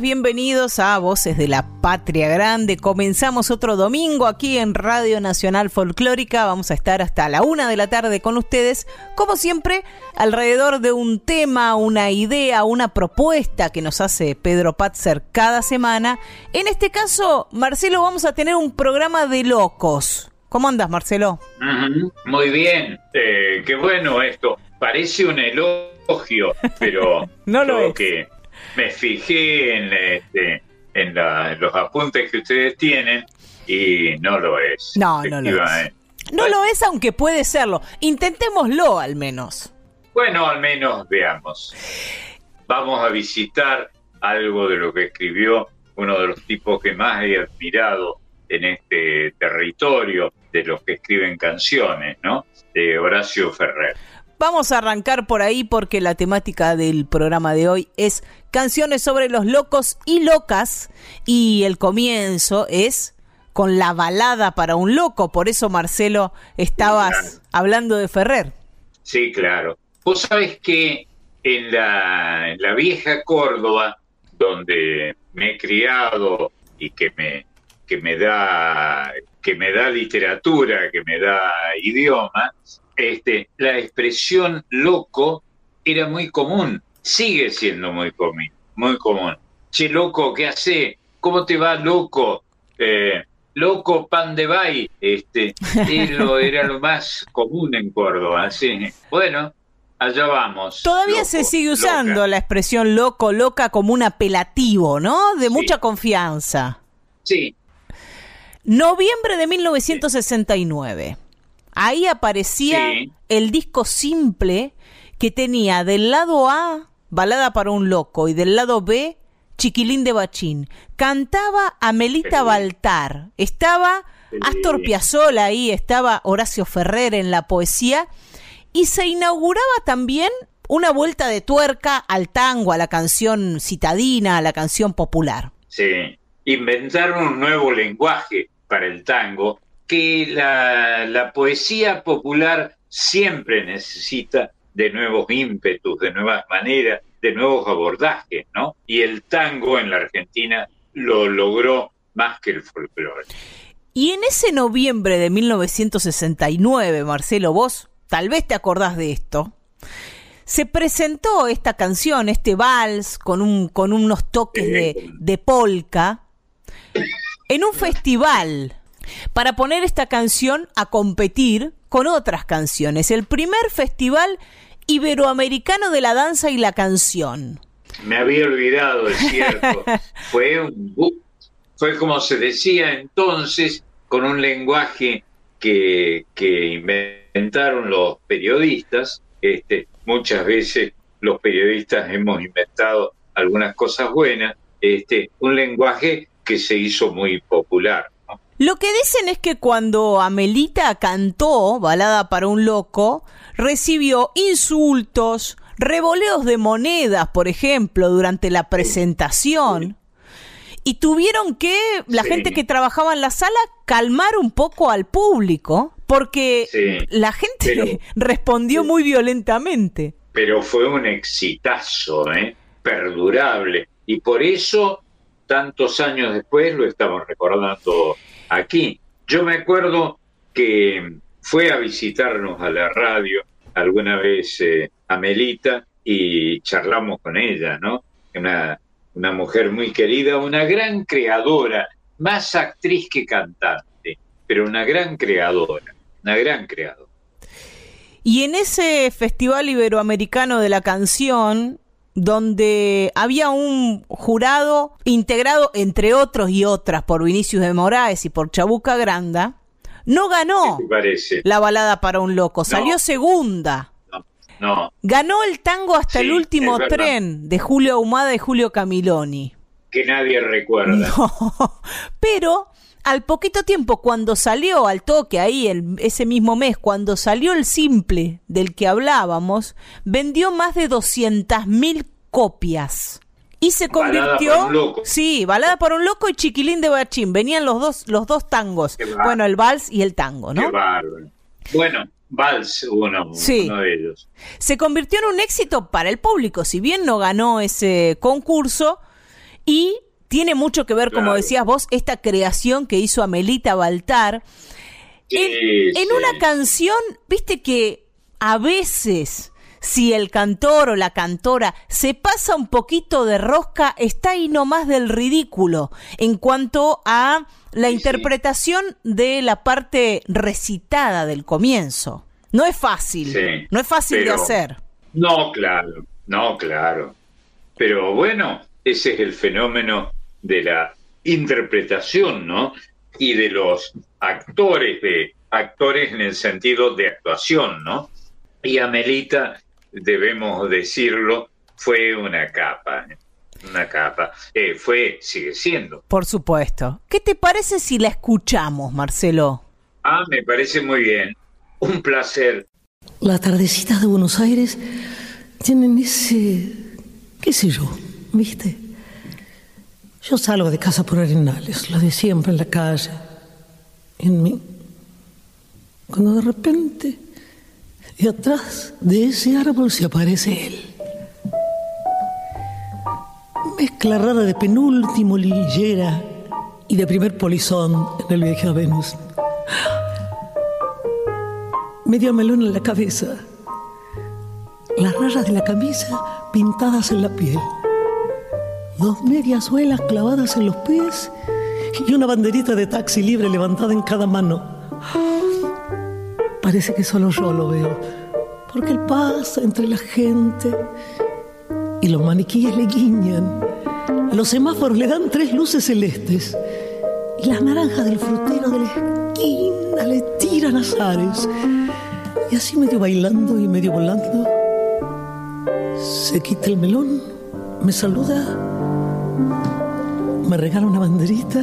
Bienvenidos a Voces de la Patria Grande. Comenzamos otro domingo aquí en Radio Nacional Folclórica. Vamos a estar hasta la una de la tarde con ustedes, como siempre, alrededor de un tema, una idea, una propuesta que nos hace Pedro Patzer cada semana. En este caso, Marcelo, vamos a tener un programa de locos. ¿Cómo andas, Marcelo? Muy bien, eh, qué bueno esto. Parece un elogio, pero no lo es. que me fijé en, este, en, los apuntes que ustedes tienen y no lo es. No, no lo es. No lo es, aunque puede serlo. Intentémoslo al menos. Bueno, al menos veamos. Vamos a visitar algo de lo que escribió uno de los tipos que más he admirado en este territorio de los que escriben canciones, ¿no? De Horacio Ferrer. Vamos a arrancar por ahí porque la temática del programa de hoy es canciones sobre los locos y locas y el comienzo es con la balada para un loco. Por eso, Marcelo, estabas hablando de Ferrer. Sí, claro. Vos sabés que en la, en la vieja Córdoba, donde me he criado y que me, que me da que me da literatura, que me da idioma, este, la expresión loco era muy común, sigue siendo muy común, muy común. Che, loco, ¿qué hace? ¿Cómo te va, loco? Eh, loco pan de bay, este, era lo más común en Córdoba, sí. Bueno, allá vamos. Todavía se sigue usando la expresión loco, loca como un apelativo, ¿no? De mucha confianza. Sí. Noviembre de 1969. Ahí aparecía el disco simple que tenía del lado A, Balada para un Loco, y del lado B, Chiquilín de Bachín. Cantaba Amelita Baltar, estaba Astor Piazzolla ahí, estaba Horacio Ferrer en la poesía, y se inauguraba también una vuelta de tuerca al tango, a la canción citadina, a la canción popular. Sí, inventaron un nuevo lenguaje para el tango que la, poesía popular siempre necesita de nuevos ímpetus, de nuevas maneras, de nuevos abordajes, ¿no? Y el tango en la Argentina lo logró más que el folclore. Y en ese noviembre de 1969, Marcelo, vos tal vez te acordás de esto, se presentó esta canción, este vals, con, un, con unos toques de, de polka, en un festival para poner esta canción a competir con otras canciones. El primer festival iberoamericano de la danza y la canción. Me había olvidado, es cierto. fue un fue como se decía entonces, con un lenguaje que, que inventaron los periodistas. Este, muchas veces los periodistas hemos inventado algunas cosas buenas, este, un lenguaje que se hizo muy popular. Lo que dicen es que cuando Amelita cantó Balada para un Loco, recibió insultos, revoleos de monedas, por ejemplo, durante la presentación. Y tuvieron que, la gente que trabajaba en la sala, calmar un poco al público, porque la gente respondió muy violentamente. Pero fue un exitazo, ¿eh? perdurable. Y por eso, tantos años después, lo estamos recordando aquí. Yo me acuerdo que fue a visitarnos a la radio alguna vez eh, Amelita y charlamos con ella, ¿no? Una, una mujer muy querida, una gran creadora, más actriz que cantante, pero una gran creadora, una gran creadora. Y en ese Festival Iberoamericano de la Canción, donde había un jurado integrado, entre otros y otras, por Vinicius de Moraes y por Chabuca Granda, no ganó la balada para un loco, salió segunda. No, Ganó el tango hasta el último tren de Julio Ahumada y Julio Camiloni. Que nadie recuerda. Pero al poquito tiempo, cuando salió al toque ahí, el, ese mismo mes, cuando salió el simple del que hablábamos, vendió más de 200.000 copias. Y se convirtió. Balada para un loco. Sí, balada para un loco y chiquilín de bachín. Venían los dos, los dos tangos. Bueno, el vals y el tango, ¿no? Qué bárbaro. Bueno, Vals, uno, sí. uno de ellos. Se convirtió en un éxito para el público, si bien no ganó ese concurso, y tiene mucho que ver, como decías vos, esta creación que hizo Amelita Baltar. Sí, en, una canción, viste que a veces, si el cantor o la cantora se pasa un poquito de rosca, está ahí nomás del ridículo en cuanto a la Sí, interpretación de la parte recitada del comienzo. No es fácil, no es fácil de hacer. No, claro, no, claro. Pero bueno, ese es el fenómeno de la interpretación, ¿no? Y de los actores, de actores en el sentido de actuación, ¿no? Y Amelita, debemos decirlo, fue una capa, ¿eh? una capa. Eh, fue, sigue siendo. Por supuesto. ¿Qué te parece si la escuchamos, Marcelo? Ah, me parece muy bien. Un placer. Las tardecitas de Buenos Aires tienen ese, qué sé yo, ¿viste? Yo salgo de casa por Arenales, lo de siempre en la calle, en mí. Cuando de repente, de atrás de ese árbol se aparece él. Mezcla rara de penúltimo lillera y de primer polizón en el viaje a Venus. Medio melón en la cabeza. Las rayas de la camisa pintadas en la piel. Dos medias suelas clavadas en los pies y una banderita de taxi libre levantada en cada mano. Parece que solo yo lo veo, porque él pasa entre la gente y los maniquíes le guiñan. Los semáforos le dan tres luces celestes y las naranjas del frutero de la esquina le tiran azares. Y así medio bailando y medio volando, se quita el melón, me saluda, me regala una banderita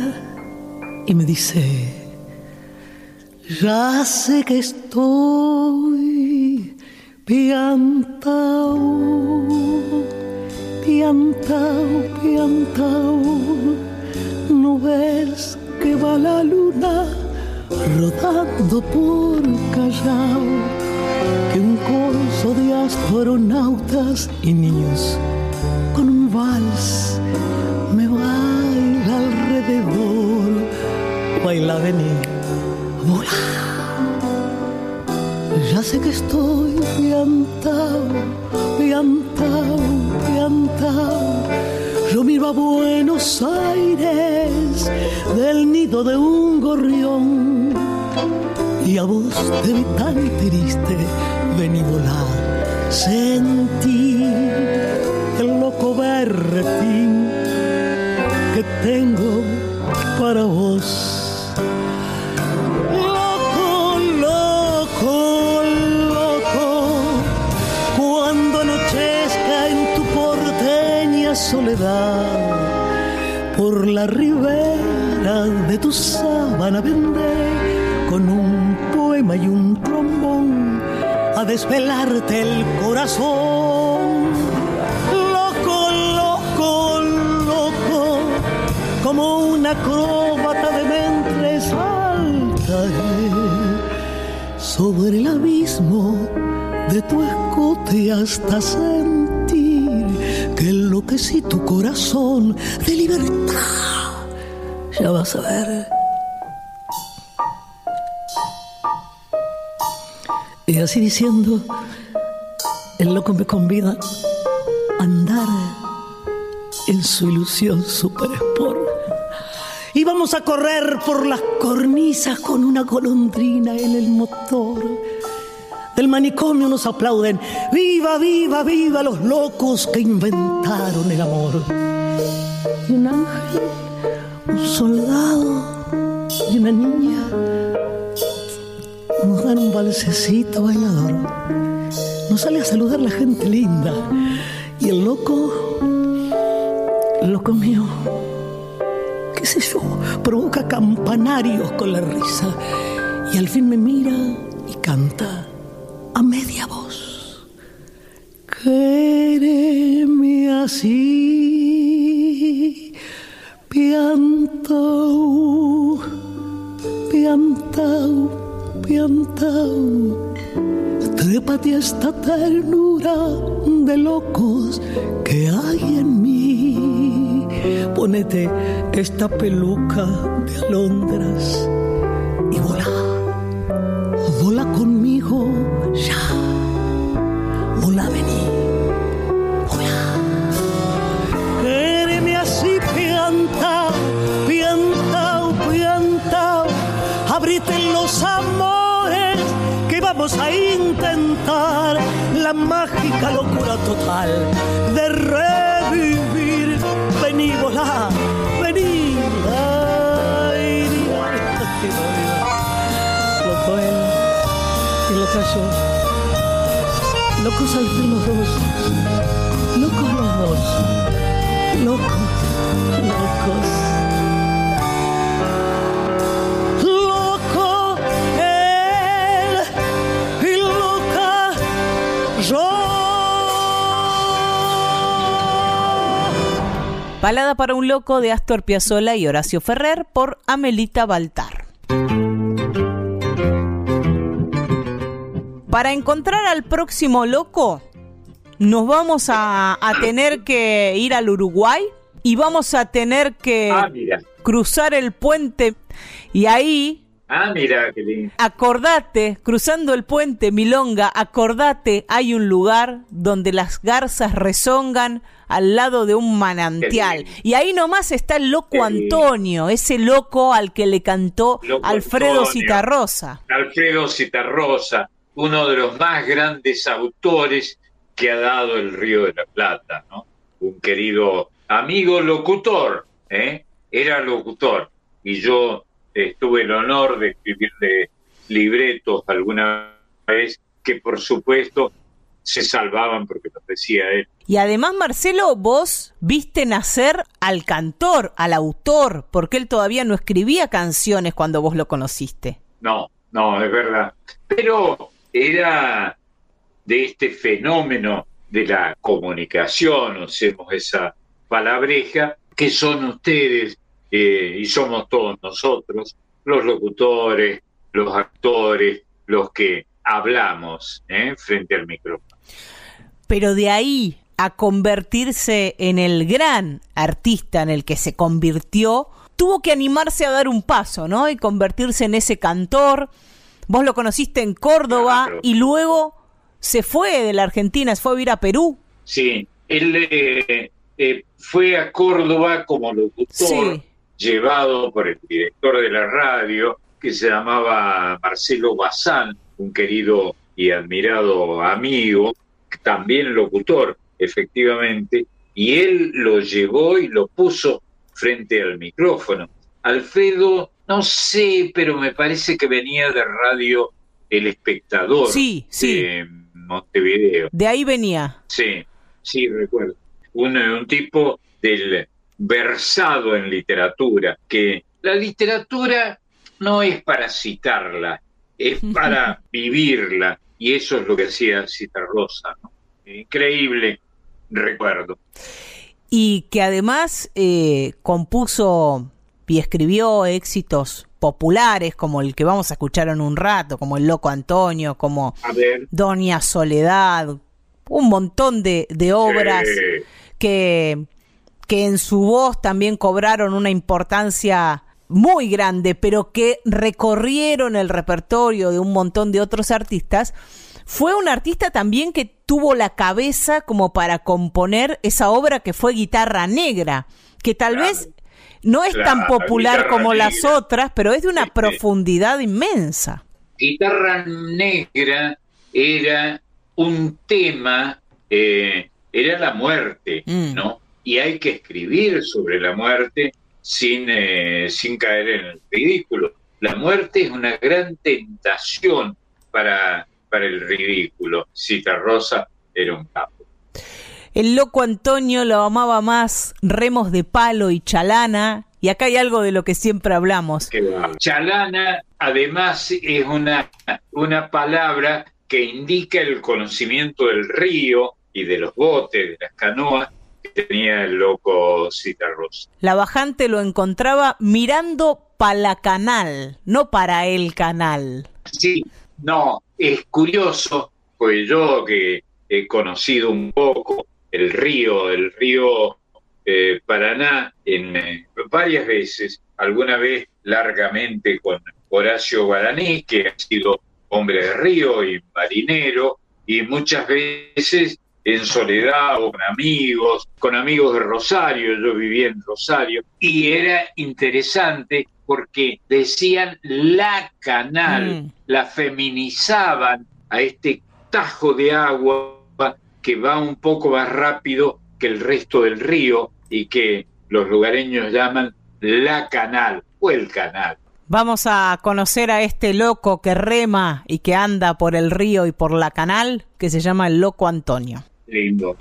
y me dice, ya sé que estoy piantao, piantao, piantao, no ves que va la luna rodando por Callao, que un corso de astronautas y niños con un vals Baila, vení, volá. Ya sé que estoy piantao, piantao, piantao. Yo miro a Buenos Aires del nido de un gorrión y a vos te vi tan triste, vení volar, sentí el loco berretín que tengo para vos. Por la ribera de tu sábana vendré con un poema y un trombón a desvelarte el corazón. Loco, loco, loco, como una acróbata de mente saltaré sobre el abismo de tu escote hasta sentir que enloquecí tu corazón de libertad. Ya vas a ver. Y así diciendo, el loco me convida a andar en su ilusión super sport. Y vamos a correr por las cornisas con una golondrina en el motor. Del manicomio nos aplauden. Viva, viva, viva los locos que inventaron el amor. Y un ángel, un soldado y una niña nos dan un balsecito bailador. Nos sale a saludar la gente linda. Y el loco, el loco mío, qué sé yo, provoca campanarios con la risa. Y al fin me mira y canta a media voz. Quéreme así, piantao, piantao, piantao. Trépate a esta ternura de locos que hay en mí. Ponete esta peluca de alondras y de revivir. Vení, volá, vení. Ay, Loco él y loca yo. Locos al fin los dos. Locos los dos. Locos, locos. Balada para un loco de Astor Piazzolla y Horacio Ferrer por Amelita Baltar. Para encontrar al próximo loco, nos vamos a, a tener que ir al Uruguay y vamos a tener que Ah, cruzar el puente y ahí Ah, mira, qué lindo. Acordate, cruzando el puente Milonga, acordate, hay un lugar donde las garzas rezongan al lado de un manantial. Y ahí nomás está el loco. Antonio, ese loco al que le cantó Loco Alfredo Antonio. Citarrosa. Alfredo Citarrosa, uno de los más grandes autores que ha dado el Río de la Plata, ¿no? Un querido amigo locutor, ¿eh? Era locutor y yo eh, tuve el honor de escribirle libretos alguna vez que por supuesto se salvaban porque los decía él. Y además, Marcelo, vos viste nacer al cantor, al autor, porque él todavía no escribía canciones cuando vos lo conociste. No, no, es verdad. Pero era de este fenómeno de la comunicación, usemos esa palabreja, que son ustedes eh, y somos todos nosotros, los locutores, los actores, los que hablamos ¿eh? frente al micrófono. Pero de ahí a convertirse en el gran artista en el que se convirtió, tuvo que animarse a dar un paso, ¿no? Y convertirse en ese cantor. Vos lo conociste en Córdoba Claro. y luego se fue de la Argentina, se fue a vivir a Perú. Sí, él eh, eh, fue a Córdoba como locutor, Sí. Llevado por el director de la radio, que se llamaba Marcelo Bazán, un querido y admirado amigo, también locutor, efectivamente, y él lo llevó y lo puso frente al micrófono. Alfredo, no sé, pero me parece que venía de radio El Espectador Sí, sí. de Montevideo. De ahí venía. Sí, sí, recuerdo. Un, un tipo del versado en literatura, que la literatura no es para citarla, es para vivirla, y eso es lo que hacía Citarrosa. ¿no? Increíble recuerdo. Y que además eh, compuso y escribió éxitos populares como el que vamos a escuchar en un rato, como El Loco Antonio, como. Doña Soledad, un montón de, de obras que, que en su voz también cobraron una importancia muy grande, pero que recorrieron el repertorio de un montón de otros artistas, fue un artista también que tuvo la cabeza como para componer esa obra que fue Guitarra Negra, que tal Claro. vez no es tan popular como las otras, pero es de una Sí, sí. profundidad inmensa. Guitarra Negra era un tema, eh, era la muerte, mm. ¿no? Y hay que escribir sobre la muerte sin, eh, sin caer en el ridículo. La muerte es una gran tentación para, para el ridículo. Cita Rosa era un capo. El loco Antonio lo amaba más remos de palo y chalana, y acá hay algo de lo que siempre hablamos. Chalana, además, es una, una palabra que indica el conocimiento del río y de los botes, de las canoas tenía el loco Citarrosa. La bajante lo encontraba mirando para la canal, no para el canal. Sí, no, es curioso, pues yo que he conocido un poco el río, el río eh, Paraná, en, eh, varias veces, alguna vez largamente con Horacio Guaraní, que ha sido hombre de río y marinero, y muchas veces en soledad o con amigos, con amigos de Rosario, yo vivía en Rosario, y era interesante porque decían la canal, mm. la feminizaban a este tajo de agua que va un poco más rápido que el resto del río y que los lugareños llaman la canal o el canal. Vamos a conocer a este loco que rema y que anda por el río y por la canal, que se llama el Loco Antonio. Lindo.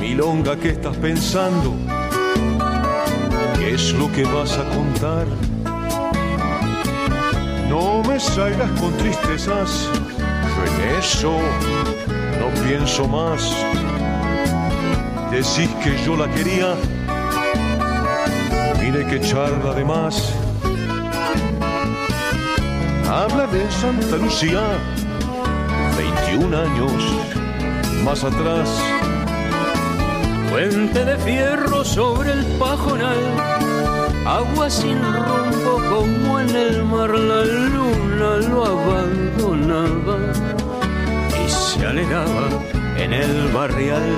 Milonga, ¿qué estás pensando? es lo que vas a contar? No me salgas con tristezas, yo eso no pienso más. Decís que yo la quería, mire que charla de más. Habla de Santa Lucía, 21 años más atrás. Puente de fierro sobre el pajonal agua sin rumbo como en el mar la en el barrial.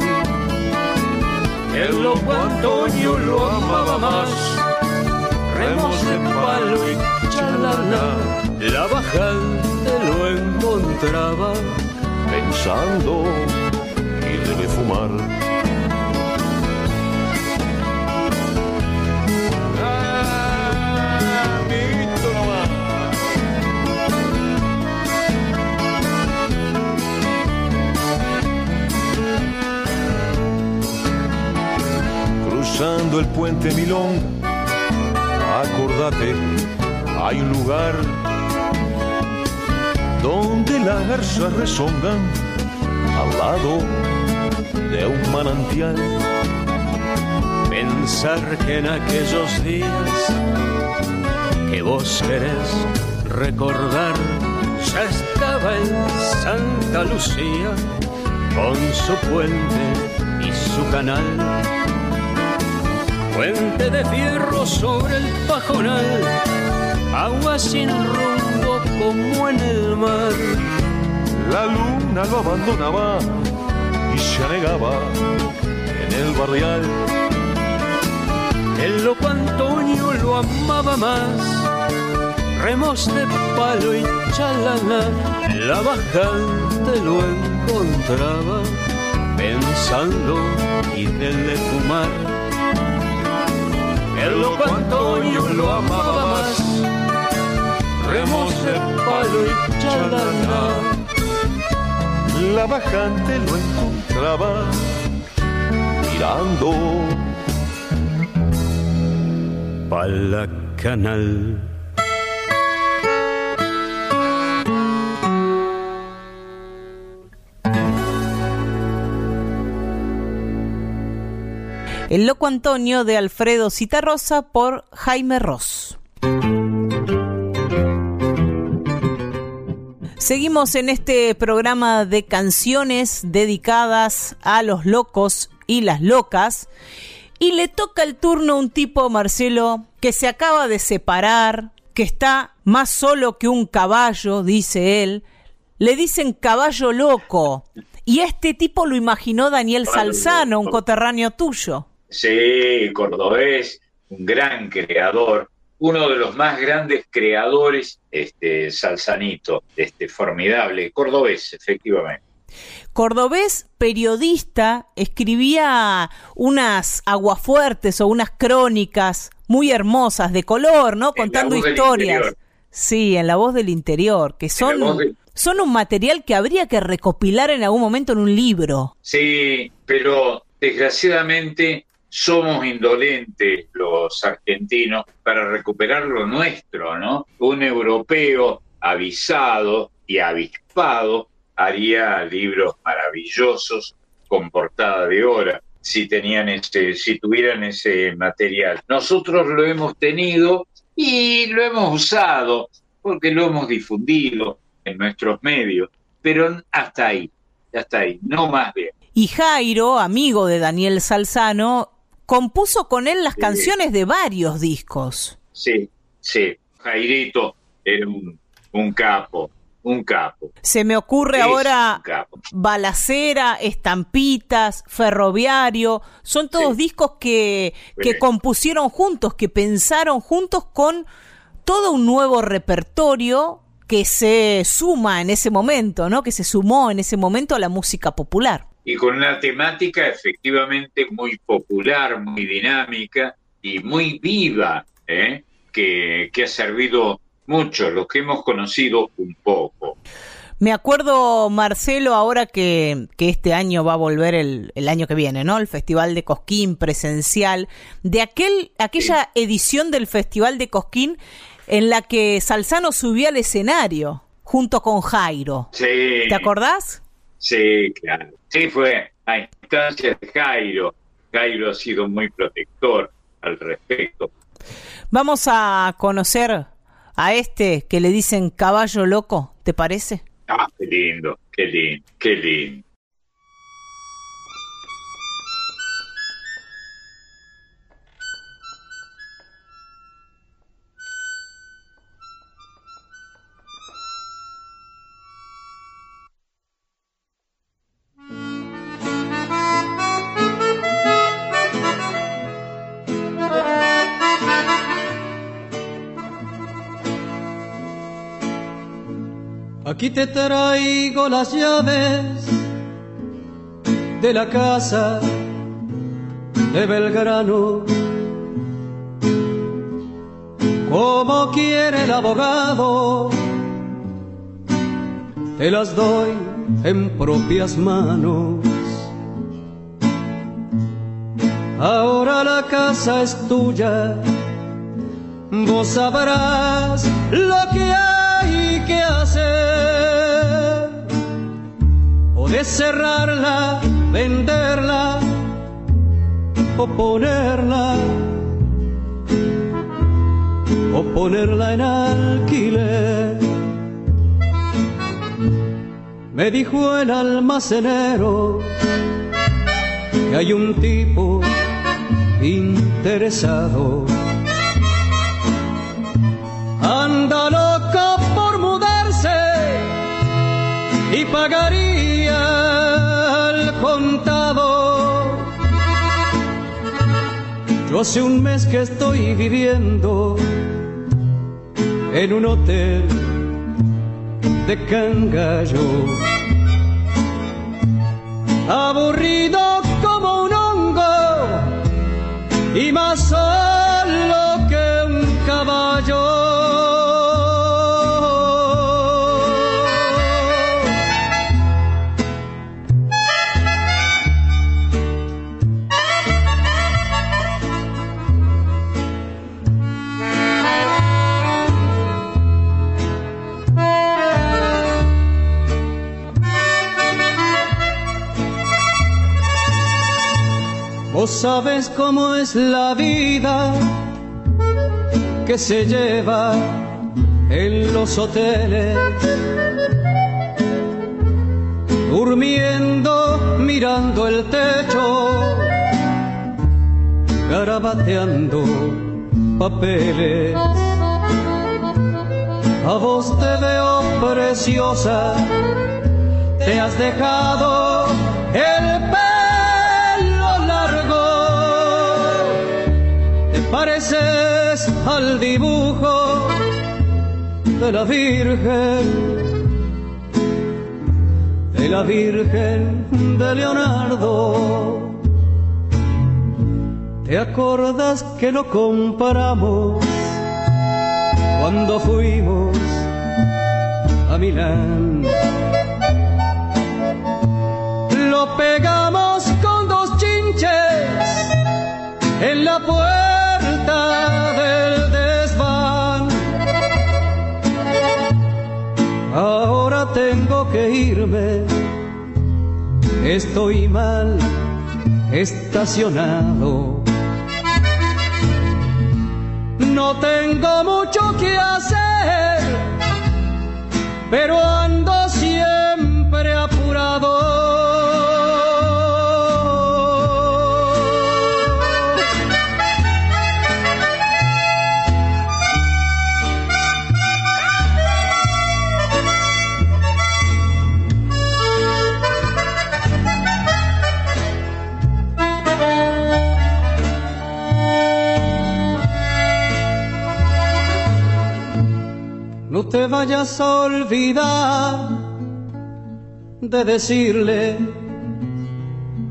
El loco Antonio lo amaba más, remos de palo y chalala, la bajante lo encontraba pensando y debe fumar el puente Milón, acordate, hay un lugar donde las garzas rezongan al lado de un manantial. Pensar que en aquellos días que vos querés recordar, ya estaba en Santa Lucía con su puente y su canal Puente de fierro sobre el pajonal, agua sin rumbo como en el mar. La luna lo abandonaba y se anegaba en el barrial. El loco Antonio lo amaba más, remos de palo y chalana, la bajante lo encontraba pensando y de fumar el loco Antonio lo amaba más. Remos de palo y chalana. La bajante lo encontraba mirando para la canal. El Loco Antonio de Alfredo Citarrosa por Jaime Ross. Seguimos en este programa de canciones dedicadas a los locos y las locas. Y le toca el turno a un tipo, Marcelo, que se acaba de separar, que está más solo que un caballo, dice él, le dicen caballo loco. Y este tipo lo imaginó Daniel Salzano, un coterráneo tuyo. Sí, cordobés, un gran creador, uno de los más grandes creadores, este Salzanito, este formidable, cordobés, efectivamente. Cordobés, periodista, escribía unas aguafuertes o unas crónicas muy hermosas de color, ¿no? Contando historias. Sí, en la voz del interior, que son, son un material que habría que recopilar en algún momento en un libro. Sí, pero desgraciadamente somos indolentes los argentinos para recuperar lo nuestro, ¿no? Un europeo avisado y avispado haría libros maravillosos con portada de hora si tenían ese, si tuvieran ese material. Nosotros lo hemos tenido y lo hemos usado porque lo hemos difundido en nuestros medios, pero hasta ahí, hasta ahí, no más bien. Y Jairo, amigo de Daniel Salzano, compuso con él las canciones de varios discos. Sí, sí, Jairito era un, un capo, un capo. Se me ocurre ahora Balacera, Estampitas, Ferroviario, son todos discos que, que compusieron juntos, que pensaron juntos con todo un nuevo repertorio que se suma en ese momento, ¿no? Que se sumó en ese momento a la música popular. Y con una temática efectivamente muy popular, muy dinámica y muy viva, ¿eh? que, que ha servido mucho, los que hemos conocido un poco. Me acuerdo, Marcelo, ahora que, que este año va a volver el, el, año que viene, ¿no? El Festival de Cosquín presencial, de aquel, aquella edición del Festival de Cosquín en la que Salzano subió al escenario junto con Jairo. Sí. ¿Te acordás? Sí, claro. Sí, fue a instancias de Jairo. Jairo ha sido muy protector al respecto. Vamos a conocer a este que le dicen caballo loco, ¿te parece? Ah, qué lindo, qué lindo, qué lindo. Aquí te traigo las llaves de la casa de Belgrano. Como quiere el abogado, te las doy en propias manos. Ahora la casa es tuya, vos sabrás lo que hay que hacer. De cerrarla, venderla o ponerla. O ponerla en alquiler. Me dijo el almacenero que hay un tipo interesado. Anda loco por mudarse y pagaría hace un mes que estoy viviendo en un hotel de Cangallo. Aburrido como un hongo y más solo que un caballo. Vos sabes cómo es la vida que se lleva en los hoteles, durmiendo, mirando el techo, garabateando papeles. A vos te veo preciosa, te has dejado al dibujo de la Virgen, de la Virgen de Leonardo. ¿Te acordas que lo comparamos cuando fuimos a Milán? Lo pegamos con dos chinches en la puerta estoy mal estacionado no tengo mucho que hacer, pero ando siempre apurado. Te vayas a olvidar de decirle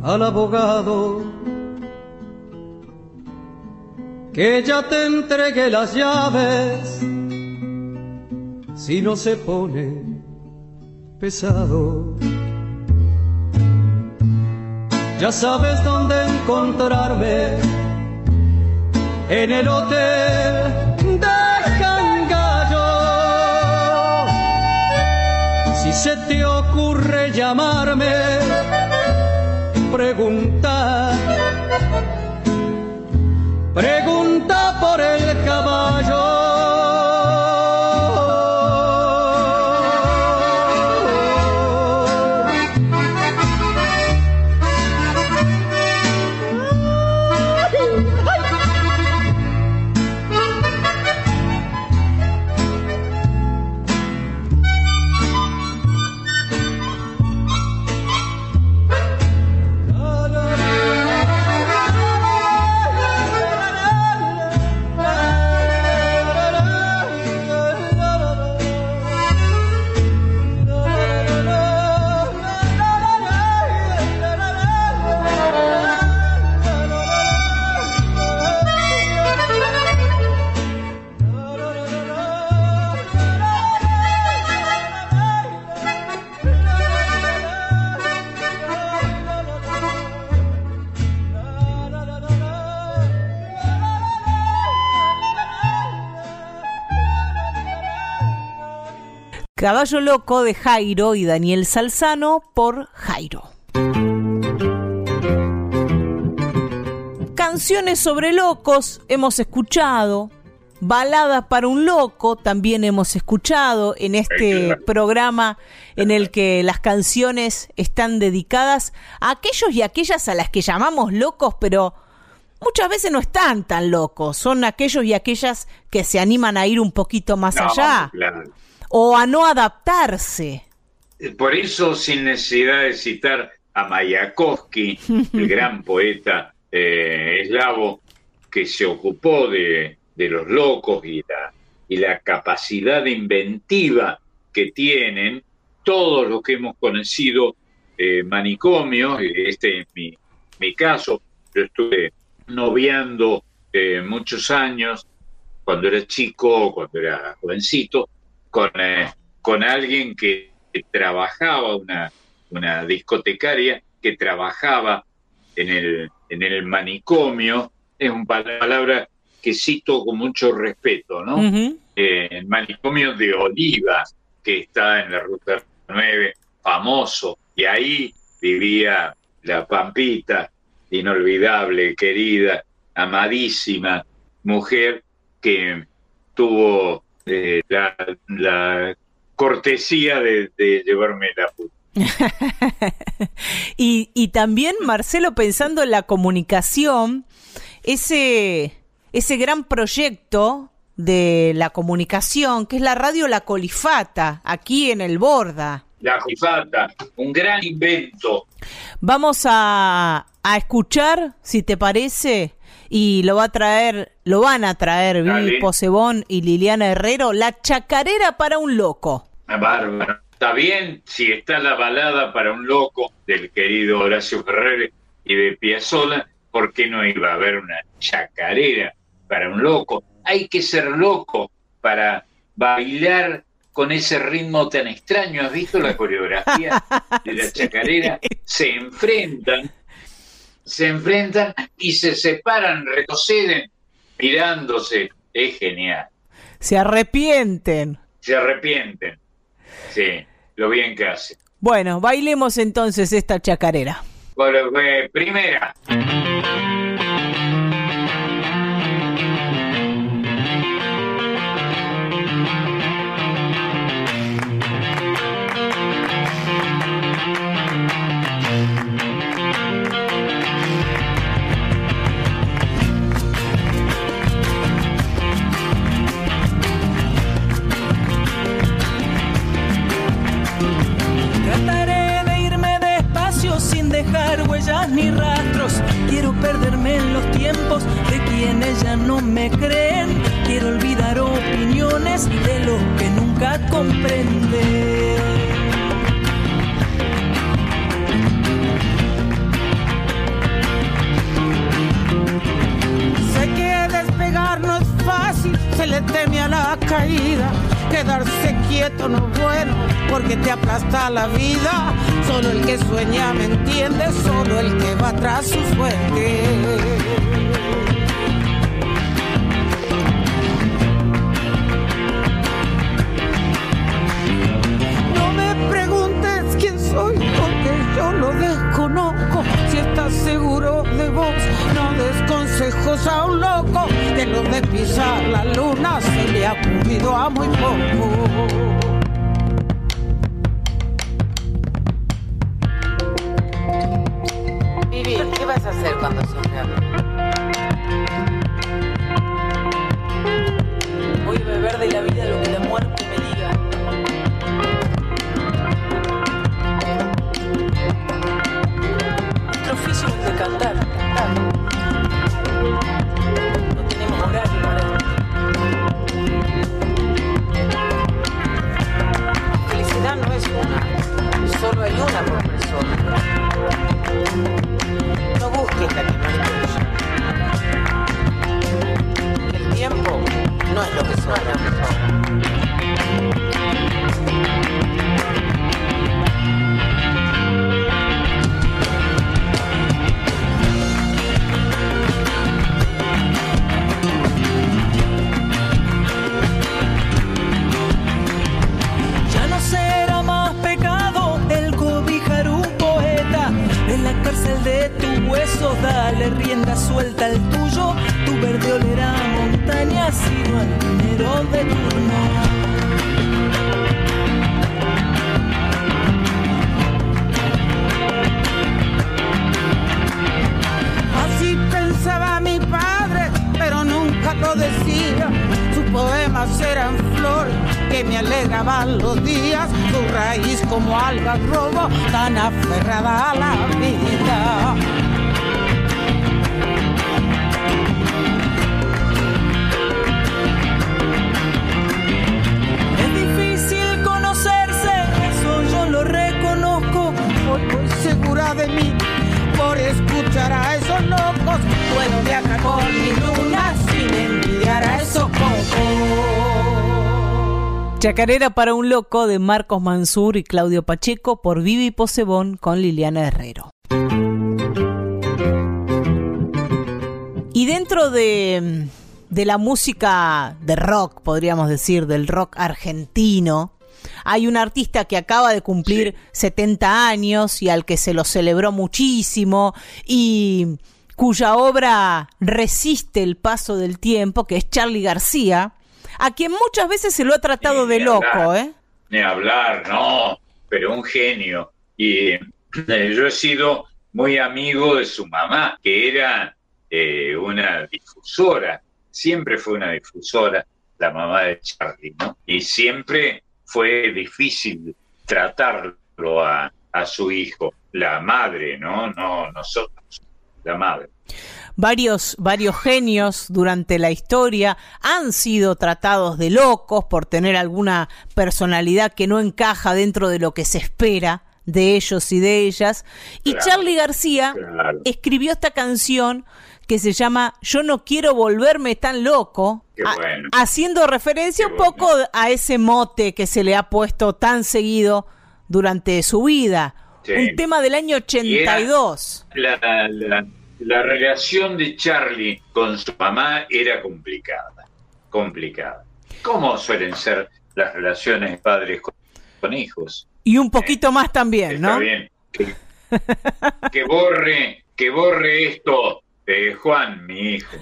al abogado que ya te entregué las llaves si no se pone pesado. Ya sabes dónde encontrarme en el hotel se te ocurre llamarme, pregunta, pregunta por el Caballo Loco de Jairo y Daniel Salzano por Jairo. Canciones sobre locos hemos escuchado, Baladas para un loco también hemos escuchado en este programa en el que las canciones están dedicadas a aquellos y aquellas a las que llamamos locos, pero muchas veces no están tan locos, son aquellos y aquellas que se animan a ir un poquito más allá o a no adaptarse. Por eso, sin necesidad de citar a Mayakovsky, el gran poeta eh, eslavo, que se ocupó de, los locos y la, y la capacidad inventiva que tienen todos los que hemos conocido eh, manicomios, este es mi, mi caso, yo estuve noviando eh, muchos años, cuando era chico, cuando era jovencito, con, eh, con alguien que, trabajaba, una, una discotecaria que trabajaba en el, en el manicomio, es una palabra que cito con mucho respeto, ¿no? Eh, el manicomio de Oliva, que está en la Ruta 9, famoso, y ahí vivía la Pampita, inolvidable, querida, amadísima mujer que tuvo eh, la, cortesía de, llevarme la puta. y, y también, Marcelo, pensando en la comunicación, ese, ese gran proyecto de la comunicación, que es la radio La Colifata, aquí en el Borda. La Colifata, un gran invento. Vamos a, a escuchar, si te parece, y lo va a traer, lo van a traer Vivi Posebón y Liliana Herrero, la chacarera para un loco. Ah, bárbaro. Está bien si está la balada para un loco del querido Horacio Ferrer y de Piazzolla, ¿por qué no iba a haber una chacarera para un loco? Hay que ser loco para bailar con ese ritmo tan extraño. ¿Has visto la coreografía de la chacarera? Se enfrentan se enfrentan y se separan, retroceden, mirándose. Es genial. Se arrepienten. Se arrepienten. Sí, lo bien que hace. Bueno, bailemos entonces esta chacarera. Bueno, eh, primera. Ni rastros. Quiero perderme en los tiempos de quienes ya no me creen. Quiero olvidar opiniones de los que nunca comprenden. No es fácil, se le teme a la caída. Quedarse quieto no es bueno porque te aplasta la vida. Solo el que sueña me entiende, solo el que va tras su suerte. No me preguntes quién soy, porque yo lo desconozco. Si estás seguro de vos, no des consejos a un loco. De lo de pisar la luna se le ha ocurrido a muy poco. Chacarera para un loco de Marcos Mansur y Claudio Pacheco por Vivi Posebón con Liliana Herrero. Y dentro de, de la música de rock, podríamos decir, del rock argentino, hay un artista que acaba de cumplir 70 años y al que se lo celebró muchísimo y cuya obra resiste el paso del tiempo, que es Charlie García, a quien muchas veces se lo ha tratado de loco, ¿eh? Ni hablar, no, pero un genio. Y eh, yo he sido muy amigo de su mamá, que era eh, una difusora, siempre fue una difusora la mamá de Charlie, ¿no? Y siempre fue difícil tratarlo a, a su hijo, la madre, ¿no? No nosotros, la madre. Varios, varios genios durante la historia han sido tratados de locos por tener alguna personalidad que no encaja dentro de lo que se espera de ellos y de ellas. Y Charlie García escribió esta canción que se llama Yo no quiero volverme tan loco, haciendo referencia un poco a ese mote que se le ha puesto tan seguido durante su vida. Un tema del año 82. La, la, la relación de Charlie con su mamá era complicada, complicada. ¿Cómo suelen ser las relaciones padres con, hijos? Y un poquito más también, ¿no? Está bien. Que, borre, que borre esto eh, Juan, mi hijo.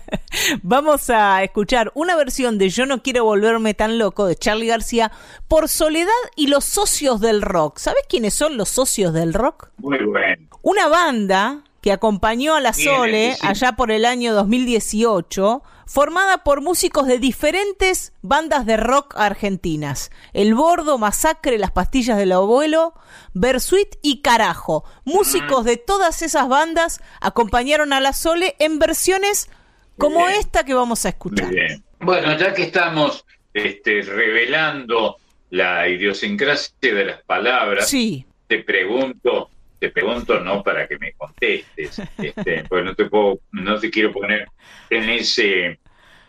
Vamos a escuchar una versión de Yo no quiero volverme tan loco de Charlie García por Soledad y los socios del rock. ¿Sabes quiénes son los socios del rock? Muy bueno. Una banda que acompañó a la Sole allá por el año 2018, formada por músicos de diferentes bandas de rock argentinas. El Bordo, Masacre, Las Pastillas del Abuelo, Bersuit y Carajo. Músicos de todas esas bandas acompañaron a la Sole en versiones como esta que vamos a escuchar. Bueno, ya que estamos este, revelando la idiosincrasia de las palabras, te pregunto, te pregunto no para que me contestes, este, porque no te puedo, no te quiero poner en ese,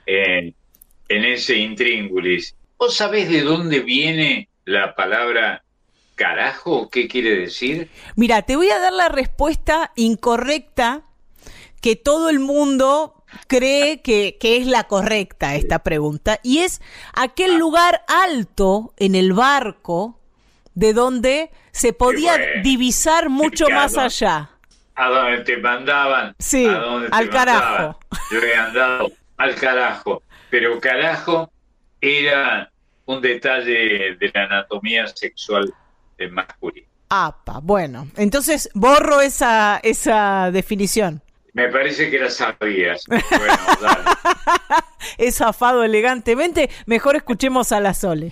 en, ese intríngulis. ¿Vos sabés de dónde viene la palabra carajo? ¿Qué quiere decir? Mira, te voy a dar la respuesta incorrecta que todo el mundo cree que, que, es la correcta esta pregunta, y es aquel ah. lugar alto en el barco de donde se podía divisar mucho más allá. A donde te mandaban. Sí, al carajo. Yo he andado al carajo. Pero carajo era un detalle de la anatomía sexual masculina. Apa, bueno, entonces borro esa, esa definición. Me parece que la sabías. Bueno, dale. es zafado elegantemente. Mejor escuchemos a la Sole.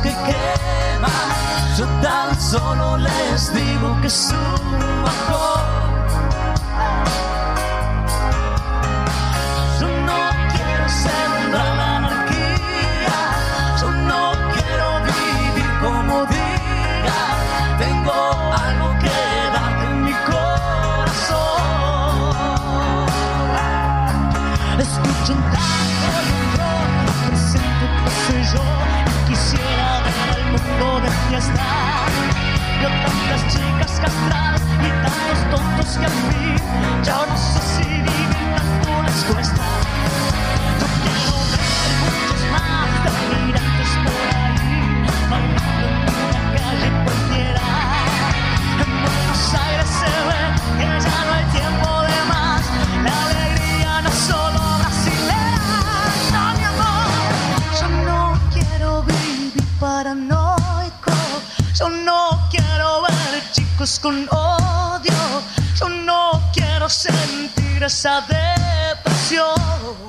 que queman, yo tan solo les digo que subo Veo tantas chicas castradas y tantos tontos que a mí ya no sé si vivir tanto les cuesta. Con odio. Yo no quiero sentir esa depresión.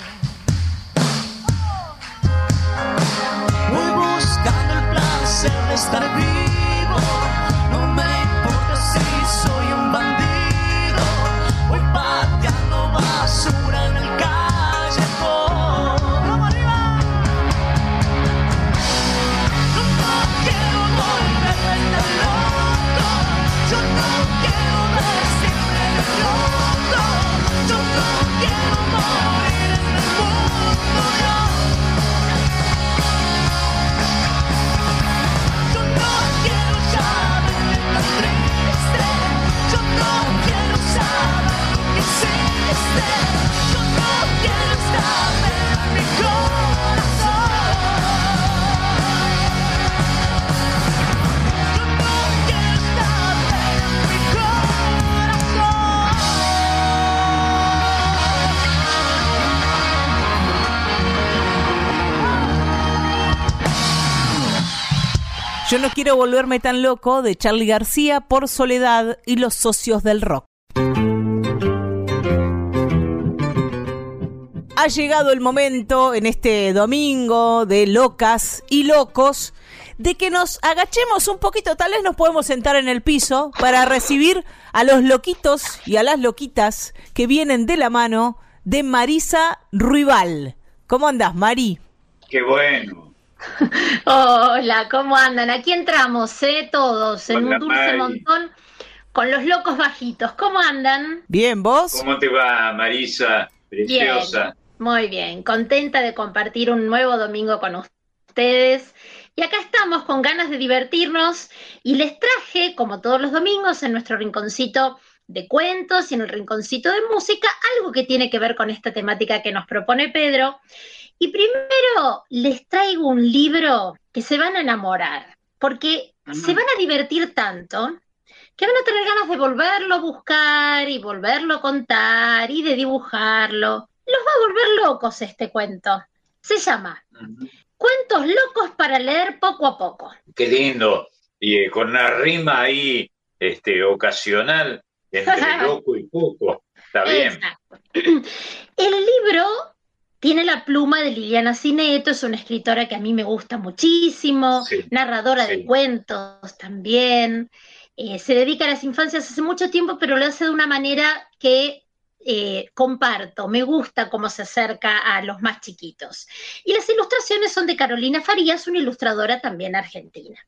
Yo no quiero volverme tan loco de Charlie García por Soledad y los socios del rock. Ha llegado el momento en este domingo de locas y locos de que nos agachemos un poquito, tal vez nos podemos sentar en el piso para recibir a los loquitos y a las loquitas que vienen de la mano de Marisa Ruibal. ¿Cómo andas, Mari? Qué bueno. Hola, ¿cómo andan? Aquí entramos, ¿eh? Todos, en Hola, un dulce Mari. montón con los locos bajitos. ¿Cómo andan? Bien, ¿vos? ¿Cómo te va, Marisa? Preciosa. Muy bien, contenta de compartir un nuevo domingo con ustedes. Y acá estamos con ganas de divertirnos y les traje, como todos los domingos, en nuestro rinconcito de cuentos y en el rinconcito de música, algo que tiene que ver con esta temática que nos propone Pedro. Y primero les traigo un libro que se van a enamorar, porque se van a divertir tanto que van a tener ganas de volverlo a buscar y volverlo a contar y de dibujarlo. Los va a volver locos este cuento. Se llama Cuentos locos para leer poco a poco. Qué lindo. Y eh, con una rima ahí este, ocasional entre loco y poco. Está bien. Exacto. El libro tiene la pluma de Liliana Cineto, es una escritora que a mí me gusta muchísimo, Sí, narradora sí. de cuentos también. Eh, se dedica a las infancias hace mucho tiempo, pero lo hace de una manera que eh, comparto. Me gusta cómo se acerca a los más chiquitos. Y las ilustraciones son de Carolina Farías, una ilustradora también argentina.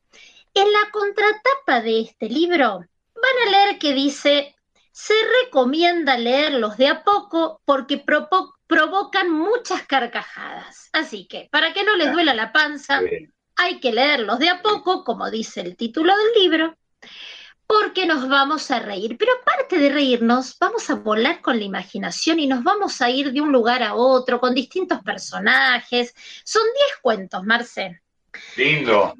En la contratapa de este libro van a leer que dice, se recomienda leerlos de a poco porque propo- provocan muchas carcajadas. Así que, para que no les duela la panza, hay que leerlos de a poco, como dice el título del libro, porque nos vamos a reír. Pero aparte de reírnos, vamos a volar con la imaginación y nos vamos a ir de un lugar a otro con distintos personajes. Son 10 cuentos, Marce. Lindo.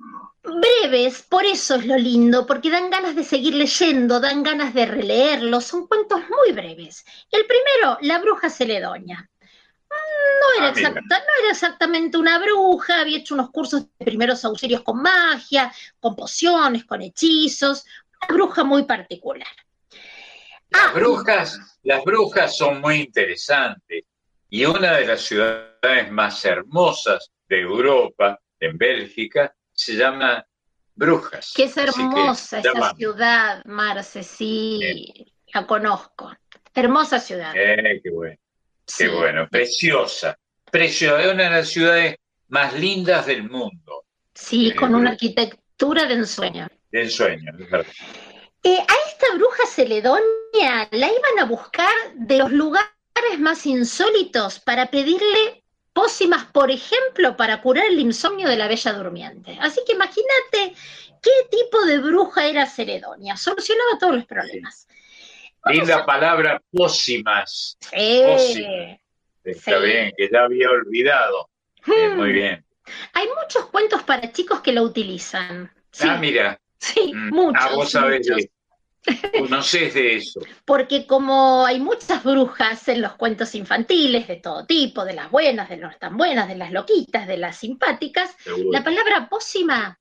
Breves, por eso es lo lindo, porque dan ganas de seguir leyendo, dan ganas de releerlos, son cuentos muy breves. El primero, La bruja celedonia. No era, Ah, exacta- no era exactamente una bruja, había hecho unos cursos de primeros auxilios con magia, con pociones, con hechizos, bruja muy particular. Las Ah, brujas, las brujas son muy interesantes. Y una de las ciudades más hermosas de Europa, en Bélgica, se llama Brujas. que es que hermosa esa ciudad, Marce, sí, la conozco. Hermosa ciudad. Eh, qué bueno, sí. qué bueno. Preciosa. Preciosa. Es una de las ciudades más lindas del mundo. Sí, con Eh, una arquitectura de ensueño. Del sueño, es verdad. Eh, a esta bruja celedonia la iban a buscar de los lugares más insólitos para pedirle pócimas, por ejemplo, para curar el insomnio de la bella durmiente. Así que imagínate qué tipo de bruja era Celedonia. Solucionaba todos los problemas. Linda palabra, pócimas. Sí. Pócimas. Está Sí. bien, que ya había olvidado. Eh, Hmm. muy bien. Hay muchos cuentos para chicos que lo utilizan. Sí, Ah, mira. sí, Mm. muchos. Ah, vos sabés muchos. de Conocés de eso. Porque como hay muchas brujas en los cuentos infantiles de todo tipo, de las buenas, de las no tan buenas, de las loquitas, de las simpáticas, seguro. la palabra pócima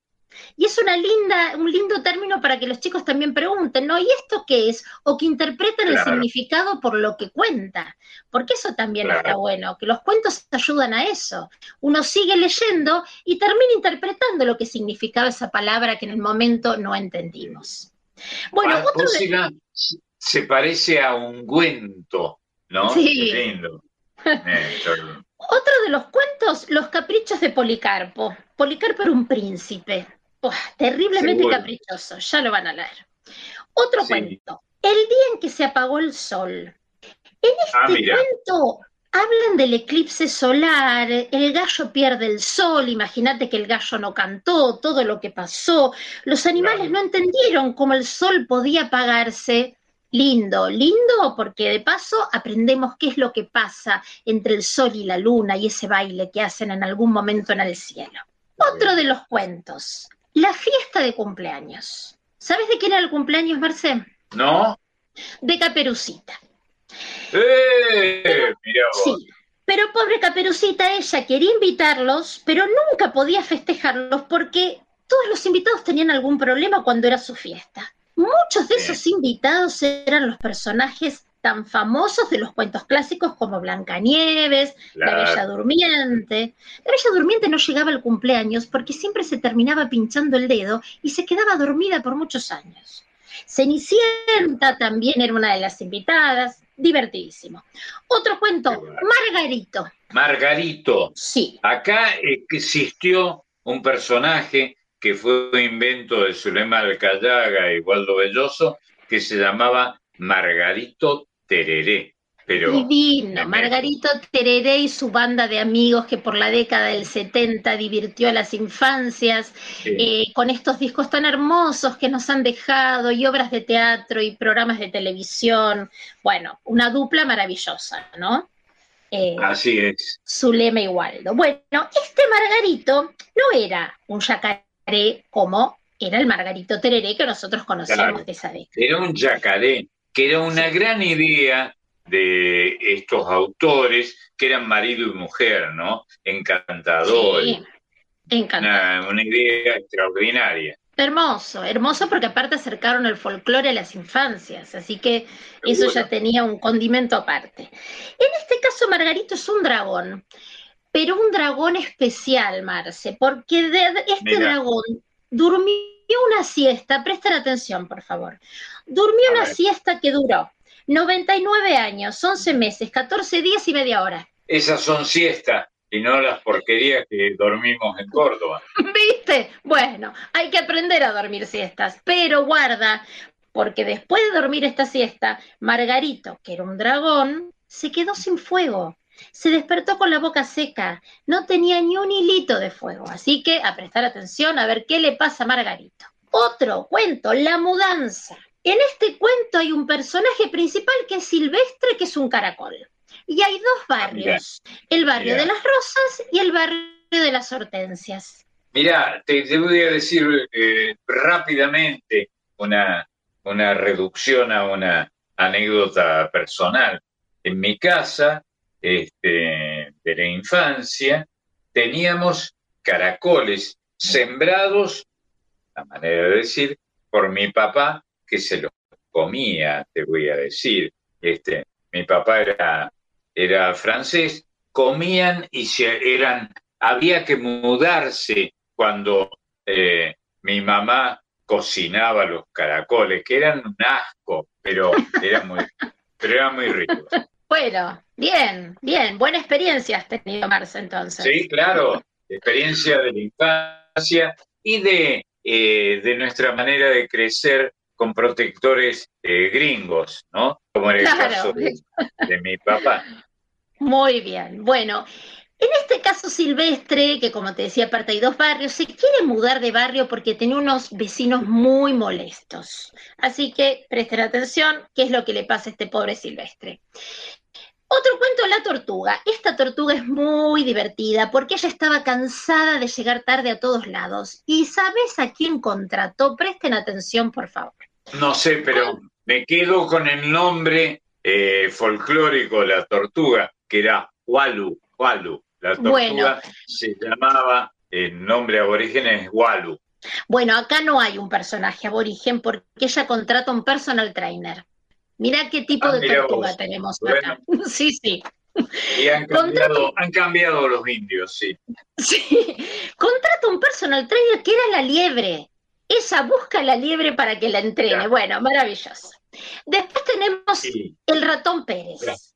Y es una linda, un lindo término para que los chicos también pregunten, ¿no? ¿Y esto qué es? O que interpreten el significado por lo que cuenta. Porque eso también Claro. está bueno, que los cuentos ayudan a eso. Uno sigue leyendo y termina interpretando lo que significaba esa palabra que en el momento no entendimos. Bueno, otro de- se parece a ungüento, ¿no? Sí. Qué lindo. Eh. Otro de los cuentos, Los caprichos de Policarpo. Policarpo era un príncipe. Terriblemente Seguro. caprichoso, ya lo van a leer. Otro Sí. cuento, El día en que se apagó el sol. En Ah, este cuento hablan del eclipse solar, el gallo pierde el sol, imagínate que el gallo no cantó, todo lo que pasó, los animales no entendieron cómo el sol podía apagarse. Lindo, lindo, porque de paso aprendemos qué es lo que pasa entre el sol y la luna y ese baile que hacen en algún momento en el cielo. Otro de los cuentos, la fiesta de cumpleaños. ¿Sabes de quién era el cumpleaños, Marcé? ¿No? De Caperucita. ¡Eh! Vos. Sí, pero pobre Caperucita, ella quería invitarlos, pero nunca podía festejarlos porque todos los invitados tenían algún problema cuando era su fiesta. Muchos de esos invitados eran los personajes tan famosos de los cuentos clásicos como Blancanieves, La. Bella Durmiente. La Bella Durmiente no llegaba al cumpleaños porque siempre se terminaba pinchando el dedo y se quedaba dormida por muchos años. Cenicienta también era una de las invitadas, divertidísimo. Otro cuento, Margarito. Margarito. Sí. Acá existió un personaje que fue un invento de Zulema Alcayaga y Waldo Belloso que se llamaba Margarito Tereré. Pero Divino, Margarito Tereré y su banda de amigos que por la década del 70 divirtió a las infancias Sí. eh, con estos discos tan hermosos que nos han dejado y obras de teatro y programas de televisión. Bueno, una dupla maravillosa, ¿no? Eh, así es. Zulema y Waldo. Bueno, este Margarito no era un yacaré como era el Margarito Tereré que nosotros conocemos Claro. de esa década. Era un yacaré, que era una gran idea de estos autores que eran marido y mujer, ¿no? Encantador. Sí, encantador. Una, una idea extraordinaria. Hermoso, hermoso porque aparte acercaron el folclore a las infancias, así que eso ya tenía un condimento aparte. En este caso, Margarito es un dragón, pero un dragón especial, Marce, porque de- este Mira. dragón durmió una siesta, presten atención, por favor, durmió una siesta que duró 99 años, 11 meses, 14 días y media hora. Esas son siestas y no las porquerías que dormimos en Córdoba. ¿Viste? Bueno, hay que aprender a dormir siestas, pero guarda, porque después de dormir esta siesta, Margarito, que era un dragón, se quedó sin fuego. Se despertó con la boca seca, no tenía ni un hilito de fuego, así que a prestar atención a ver qué le pasa a Margarito. Otro cuento, La mudanza. En este cuento hay un personaje principal que es Silvestre, que es un caracol. Y hay dos barrios, el barrio Mira. de las rosas y el barrio de las hortensias. Mirá, te, te voy a decir eh, rápidamente una, una reducción a una anécdota personal. En mi casa, este, de la infancia, teníamos caracoles sembrados, la manera de decir, por mi papá, que se los comía, te voy a decir. Este, mi papá era, era francés, comían y se, eran, había que mudarse cuando eh, mi mamá cocinaba los caracoles, que eran un asco, pero eran muy, pero eran muy ricos. Bueno, bien, bien, buena experiencia has tenido, Marce, entonces. Sí, claro, experiencia de la infancia y de, eh, de nuestra manera de crecer con protectores eh, gringos, ¿no? Como en el Claro. caso de, de mi papá. Muy bien. Bueno, en este caso Silvestre, que como te decía, aparte hay dos barrios, se quiere mudar de barrio porque tiene unos vecinos muy molestos. Así que presten atención, qué es lo que le pasa a este pobre Silvestre. Otro cuento, La Tortuga. Esta tortuga es muy divertida porque ella estaba cansada de llegar tarde a todos lados. ¿Y sabes a quién contrató? Presten atención, por favor. No sé, pero me quedo con el nombre eh, folclórico de la tortuga, que era Walu, Walu. La tortuga Bueno. se llamaba, el nombre aborigen es Walu. Bueno, acá no hay un personaje aborigen porque ella contrata un personal trainer. Mirá qué tipo Ah, de tortuga vos. tenemos acá. Sí, sí. Y han cambiado, han cambiado los indios, sí. Sí. Contrata un personal trainer que era la liebre. Ella busca la liebre para que la entrene. Bueno, maravilloso. Después tenemos Sí. el ratón Pérez.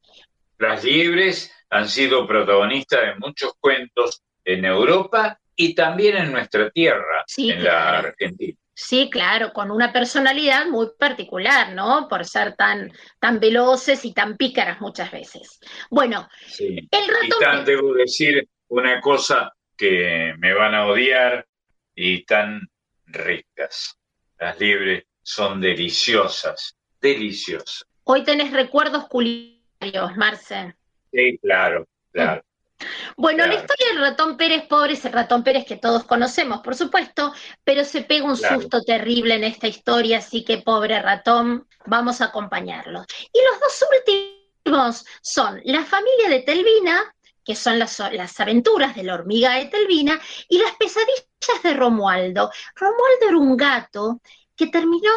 Las liebres han sido protagonistas de muchos cuentos en Europa y también en nuestra tierra, Sí, en la. Argentina. Sí, claro, con una personalidad muy particular, ¿no? Por ser tan, tan veloces y tan pícaras muchas veces. Bueno, Sí. el Y ratón tan, Pérez. debo decir una cosa que me van a odiar y tan ricas. Las liebres son deliciosas, deliciosas. Hoy tenés recuerdos culinarios, Marce. Sí, claro, claro. Bueno, la historia del ratón Pérez, pobre es el ratón Pérez que todos conocemos, por supuesto, pero se pega un Claro. susto terrible en esta historia, así que pobre ratón, vamos a acompañarlo. Y los dos últimos son la familia de Telvina, que son las, las aventuras de la hormiga de Telvina, y las pesadillas de Romualdo. Romualdo era un gato que terminó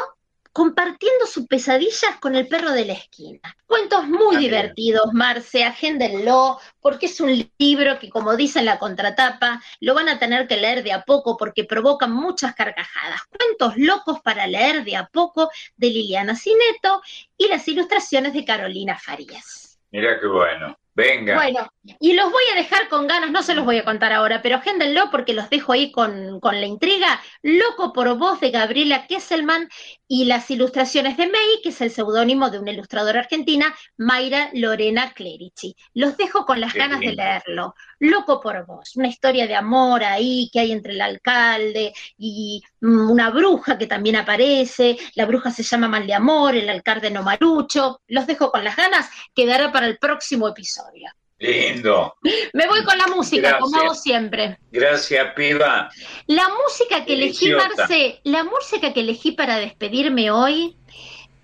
compartiendo sus pesadillas con el perro de la esquina. Cuentos muy divertidos, Marce, agéndenlo, porque es un libro que, como dice en la contratapa, lo van a tener que leer de a poco porque provocan muchas carcajadas. Cuentos locos para leer de a poco de Liliana Cineto y las ilustraciones de Carolina Farías. Mira qué bueno. Venga. Bueno, y los voy a dejar con ganas, no se los voy a contar ahora, pero agéndenlo porque los dejo ahí con, con la intriga. Loco por voz de Gabriela Kesselman y las ilustraciones de May, que es el seudónimo de una ilustradora argentina, Mayra Lorena Clerici. Los dejo con las Qué ganas de leerlo. Loco por vos, una historia de amor ahí que hay entre el alcalde y una bruja que también aparece. La bruja se llama Mal de Amor, el alcalde no marucho. Los dejo con las ganas, quedará para el próximo episodio. Lindo. Me voy con la música, Gracias. como hago siempre. Gracias, piba. La música que elegí. Marce, la música que elegí para despedirme hoy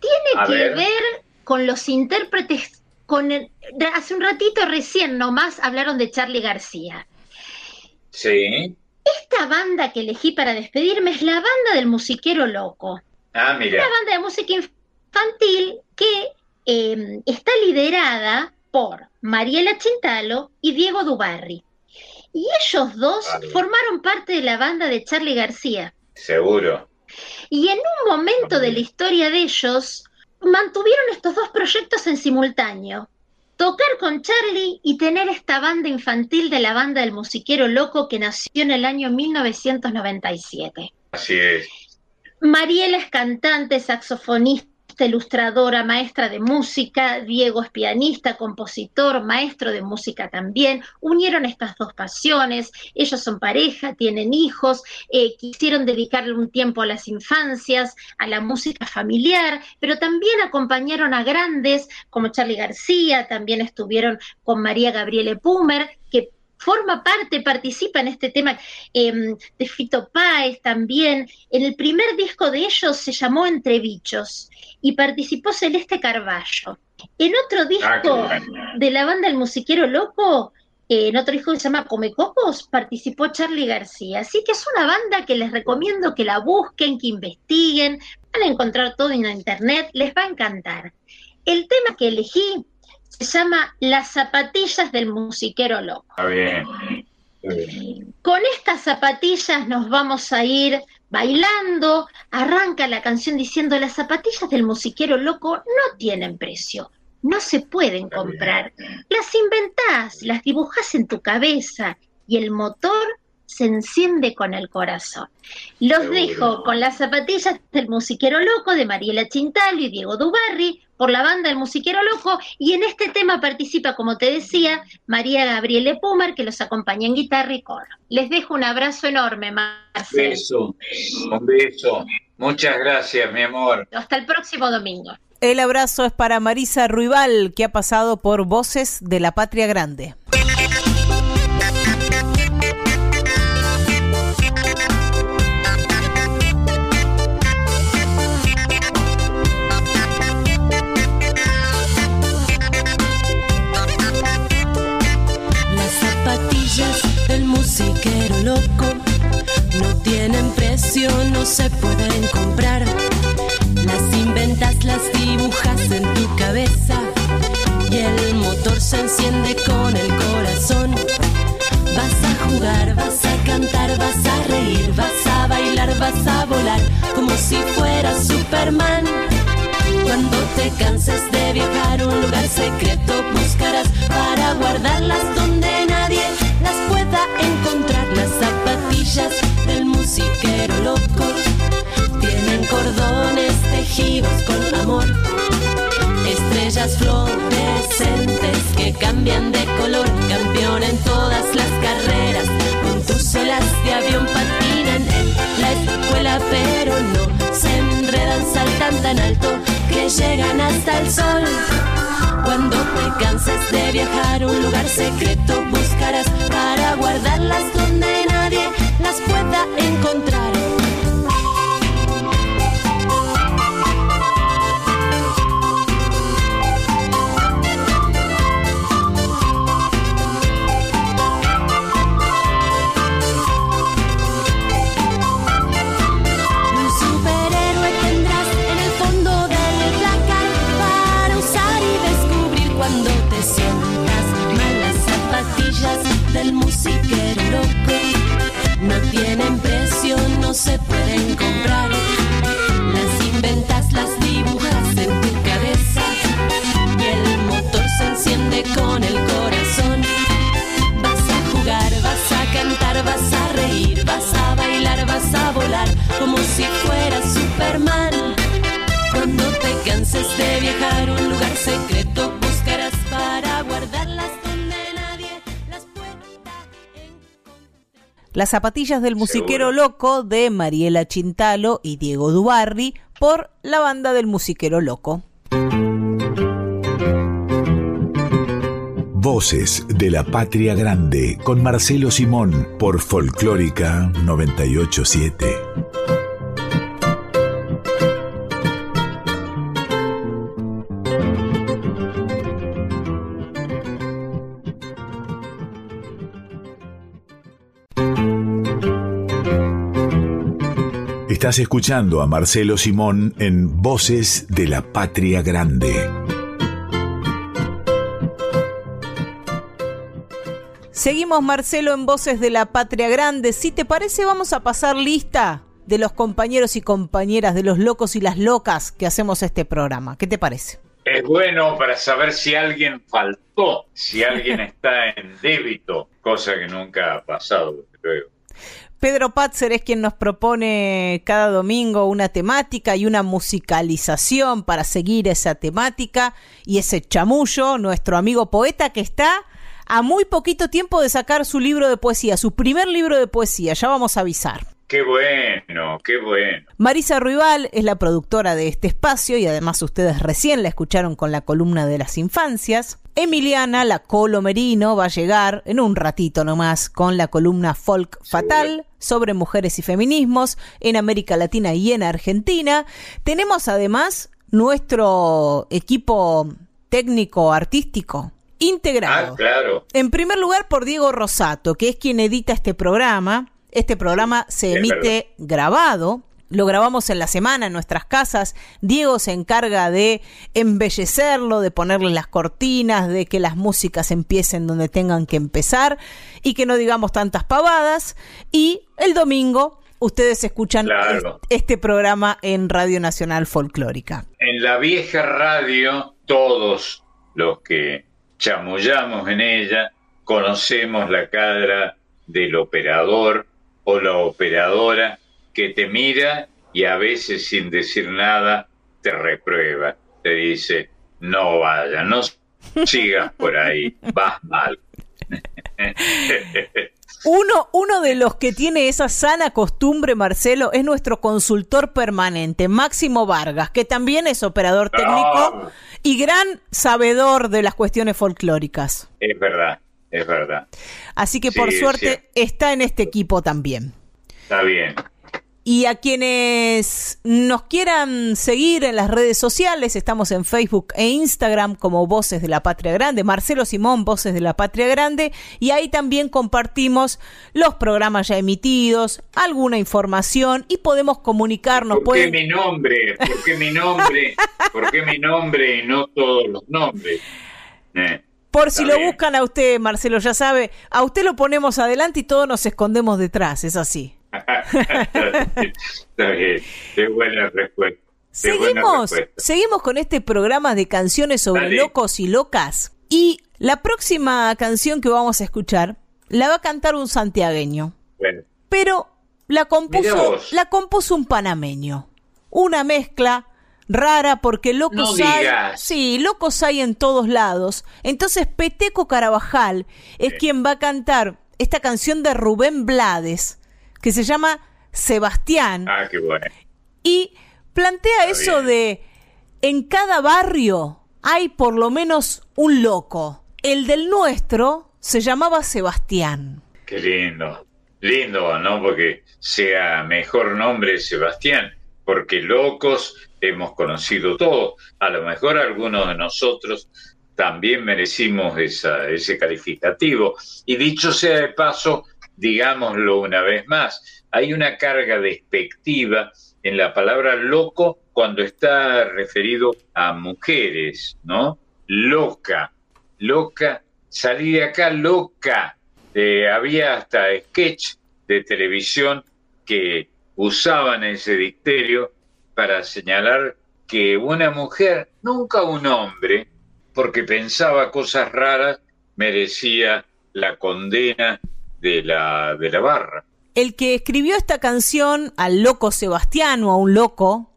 tiene A que ver. ver. con los intérpretes. Con el- hace un ratito recién nomás hablaron de Charlie García. Sí. Banda que elegí para despedirme es la banda del musiquero loco. Ah, mira. Una banda de música infantil que eh, está liderada por Mariela Chintalo y Diego Dubarri. Y ellos dos formaron parte de la banda de Charlie García. Seguro. Y en un momento de la historia de ellos, mantuvieron estos dos proyectos en simultáneo. Tocar con Charlie y tener esta banda infantil de la banda del musiquero loco que nació en el año 1997. Así es. Mariela es cantante, saxofonista, ilustradora, maestra de música, Diego es pianista, compositor, maestro de música también. Unieron estas dos pasiones, ellos son pareja, tienen hijos, eh, quisieron dedicarle un tiempo a las infancias, a la música familiar, pero también acompañaron a grandes como Charlie García, también estuvieron con María Gabriele Pumer, que forma parte, participa en este tema eh, de Fito Páez también. En el primer disco de ellos se llamó Entre Bichos y participó Celeste Carballo. En otro disco Ah, bueno. de la banda El Musiquero Loco, eh, en otro disco que se llama Come Cocos, participó Charlie García. Así que es una banda que les recomiendo que la busquen, que investiguen. Van a encontrar todo en internet, les va a encantar. El tema que elegí se llama Las zapatillas del musiquero loco. Está bien. Está bien. Con estas zapatillas nos vamos a ir bailando. Arranca la canción diciendo las zapatillas del musiquero loco no tienen precio, no se pueden comprar. Las inventás, las dibujás en tu cabeza y el motor se enciende con el corazón. Los Seguro. dejo con las zapatillas del musiquero loco de Mariela Chintalo y Diego Dubarri por la banda El Musiquero Loco y en este tema participa, como te decía, María Gabriele Pumer que los acompaña en guitarra y coro. Les dejo un abrazo enorme, Marcelo. Beso. Un beso. Muchas gracias, mi amor. Hasta el próximo domingo. El abrazo es para Marisa Ruibal, que ha pasado por Voces de la Patria Grande. Musiquero loco no tienen precio no se pueden comprar. Las inventas, las dibujas en tu cabeza y el motor se enciende con el corazón. Vas a jugar, vas a cantar, vas a reír, vas a bailar, vas a volar como si fueras Superman. Cuando te canses de viajar a un lugar secreto, buscarás para guardarlas donde nadie pueda encontrar. Las zapatillas del musiquero loco tienen cordones tejidos con amor. Estrellas fluorescentes que cambian de color, campeón en todas las carreras. Con tus olas de avión patinan en la escuela, pero no se enredan, saltan tan alto que llegan hasta el sol. Cuando te canses de viajar un lugar secreto, buscarás para guardarlas Las zapatillas del musiquero loco de Mariela Chintalo y Diego Dubarri por la banda del musiquero loco. Voces de la Patria Grande con Marcelo Simón por Folclórica 987. Estás escuchando a Marcelo Simón en Voces de la Patria Grande. Seguimos Marcelo en Voces de la Patria Grande. Si te parece vamos a pasar lista de los compañeros y compañeras de los locos y las locas que hacemos este programa. ¿Qué te parece? Es bueno para saber si alguien faltó, si alguien está en débito, cosa que nunca ha pasado, desde luego. Pedro Patzer es quien nos propone cada domingo una temática y una musicalización para seguir esa temática y ese chamullo, nuestro amigo poeta que está a muy poquito tiempo de sacar su libro de poesía, su primer libro de poesía, ya vamos a avisar. Qué bueno, qué bueno. Marisa Ruibal es la productora de este espacio y además ustedes recién la escucharon con la columna de las infancias. Emiliana, la Colo Merino, va a llegar en un ratito nomás con la columna Folk Fatal sobre mujeres y feminismos en América Latina y en Argentina. Tenemos además nuestro equipo técnico artístico integrado. Ah, claro. En primer lugar por Diego Rosato, que es quien edita este programa. Este programa se Es emite grabado. Lo grabamos en la semana en nuestras casas. Diego se encarga de embellecerlo, de ponerle las cortinas, de que las músicas empiecen donde tengan que empezar y que no digamos tantas pavadas. Y el domingo ustedes escuchan Claro. es- este programa en Radio Nacional Folclórica. En la vieja radio, todos los que chamullamos en ella conocemos la cara del operador o la operadora que te mira y a veces sin decir nada te reprueba, te dice, no vaya, no sigas por ahí, vas mal. Uno, uno de los que tiene esa sana costumbre, Marcelo, es nuestro consultor permanente, Máximo Vargas, que también es operador técnico y gran sabedor de las cuestiones folclóricas. Es verdad, es verdad. Así que Sí, por suerte está en este equipo también. Está bien. Y a quienes nos quieran seguir en las redes sociales, estamos en Facebook e Instagram como Voces de la Patria Grande, Marcelo Simón, Voces de la Patria Grande, y ahí también compartimos los programas ya emitidos, alguna información y podemos comunicarnos. ¿Por qué mi nombre? ¿Por qué mi nombre? ¿Por qué mi nombre y no todos los nombres? Eh, Por si lo buscan a usted, Marcelo, ya sabe, a usted lo ponemos adelante y todos nos escondemos detrás, es así. Está bien, qué buena respuesta. Qué buena Seguimos, respuesta. seguimos con este programa de canciones sobre Dale. locos y locas. Y la próxima canción que vamos a escuchar la va a cantar un santiagueño. Bueno, Pero compuso, la compuso un panameño. Una mezcla rara porque locos No hay. Sí, locos hay en todos lados. Entonces Peteco Carabajal es quien va a cantar esta canción de Rubén Blades que se llama Sebastián ah, qué bueno. y plantea Está eso bien. de en cada barrio hay por lo menos un loco. El del nuestro se llamaba Sebastián. Qué lindo. Lindo, ¿no? Porque sea mejor nombre Sebastián, porque locos hemos conocido todos. A lo mejor algunos de nosotros también merecimos ese calificativo. Y dicho sea de paso, digámoslo una vez más, hay una carga despectiva en la palabra loco cuando está referido a mujeres, ¿no? Loca, loca, salí de acá loca. Eh, había hasta sketch de televisión que usaban ese dicterio para señalar que una mujer, nunca un hombre, porque pensaba cosas raras, merecía la condena de la, de la barra. El que escribió esta canción al loco Sebastián o a un loco,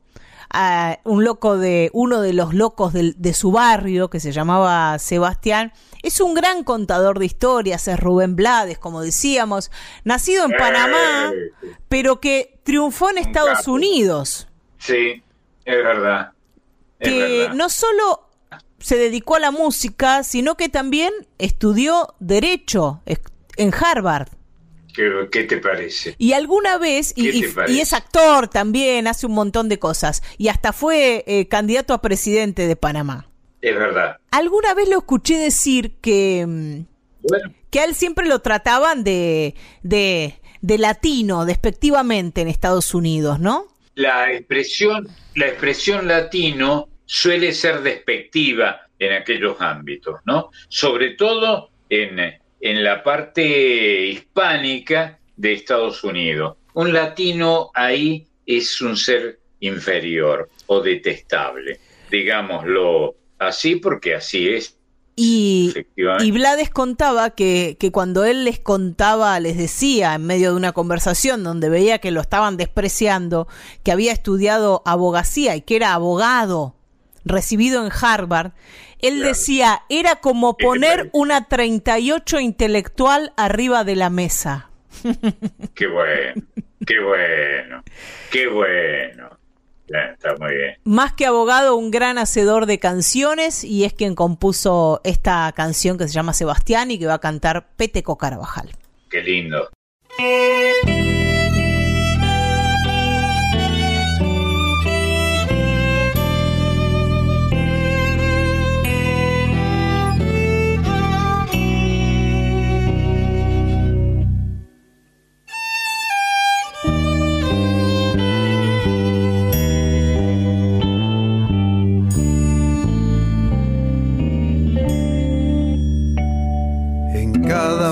a un loco de uno de los locos del- de, su barrio que se llamaba Sebastián, es un gran contador de historias, es Rubén Blades, como decíamos, nacido en Panamá, Eh, pero que triunfó en Estados. Unidos. Sí, es verdad. Es que verdad. no solo se dedicó a la música, sino que también estudió derecho en Harvard. ¿Qué, qué te parece? Y alguna vez, y, es actor también, hace un montón de cosas, y hasta fue eh, candidato a presidente de Panamá. Es verdad. Alguna vez lo escuché decir que, mm, Bueno, que a él siempre lo trataban de, de, de latino, despectivamente en Estados Unidos, ¿no? La expresión, la expresión latino suele ser despectiva en aquellos ámbitos, ¿no? Sobre todo en, en la parte hispánica de Estados Unidos. Un latino ahí es un ser inferior o detestable, digámoslo así, porque así es. Y, y Blades contaba que, que cuando él les contaba, les decía en medio de una conversación donde veía que lo estaban despreciando, que había estudiado abogacía y que era abogado recibido en Harvard, él Claro. decía, era como ¿Qué te poner una 38 intelectual arriba de la mesa. Qué bueno, qué bueno, qué bueno. Ya, está muy bien. Más que abogado, un gran hacedor de canciones y es quien compuso esta canción que se llama Sebastián y que va a cantar Peteco Carabajal. Qué lindo.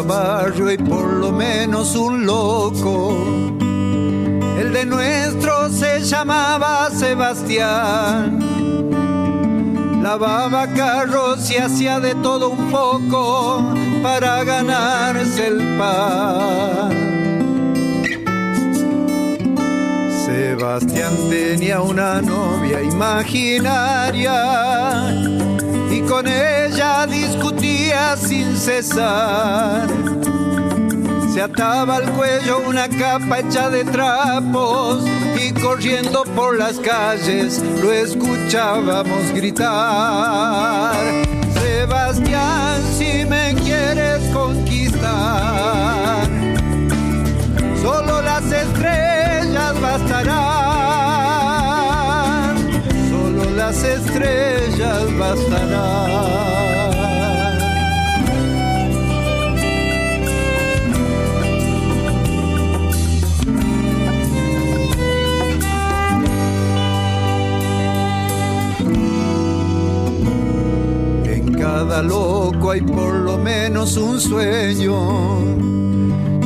Barrio hay por lo menos un loco. El de nuestro se llamaba Sebastián. Lavaba carros y hacía de todo un poco para ganarse el pan. Sebastián tenía una novia imaginaria y con ella sin cesar. Se ataba al cuello una capa hecha de trapos y corriendo por las calles lo escuchábamos gritar. Sebastián, si me quieres conquistar, solo las estrellas bastarán, solo las estrellas bastarán. Cada loco hay por lo menos un sueño.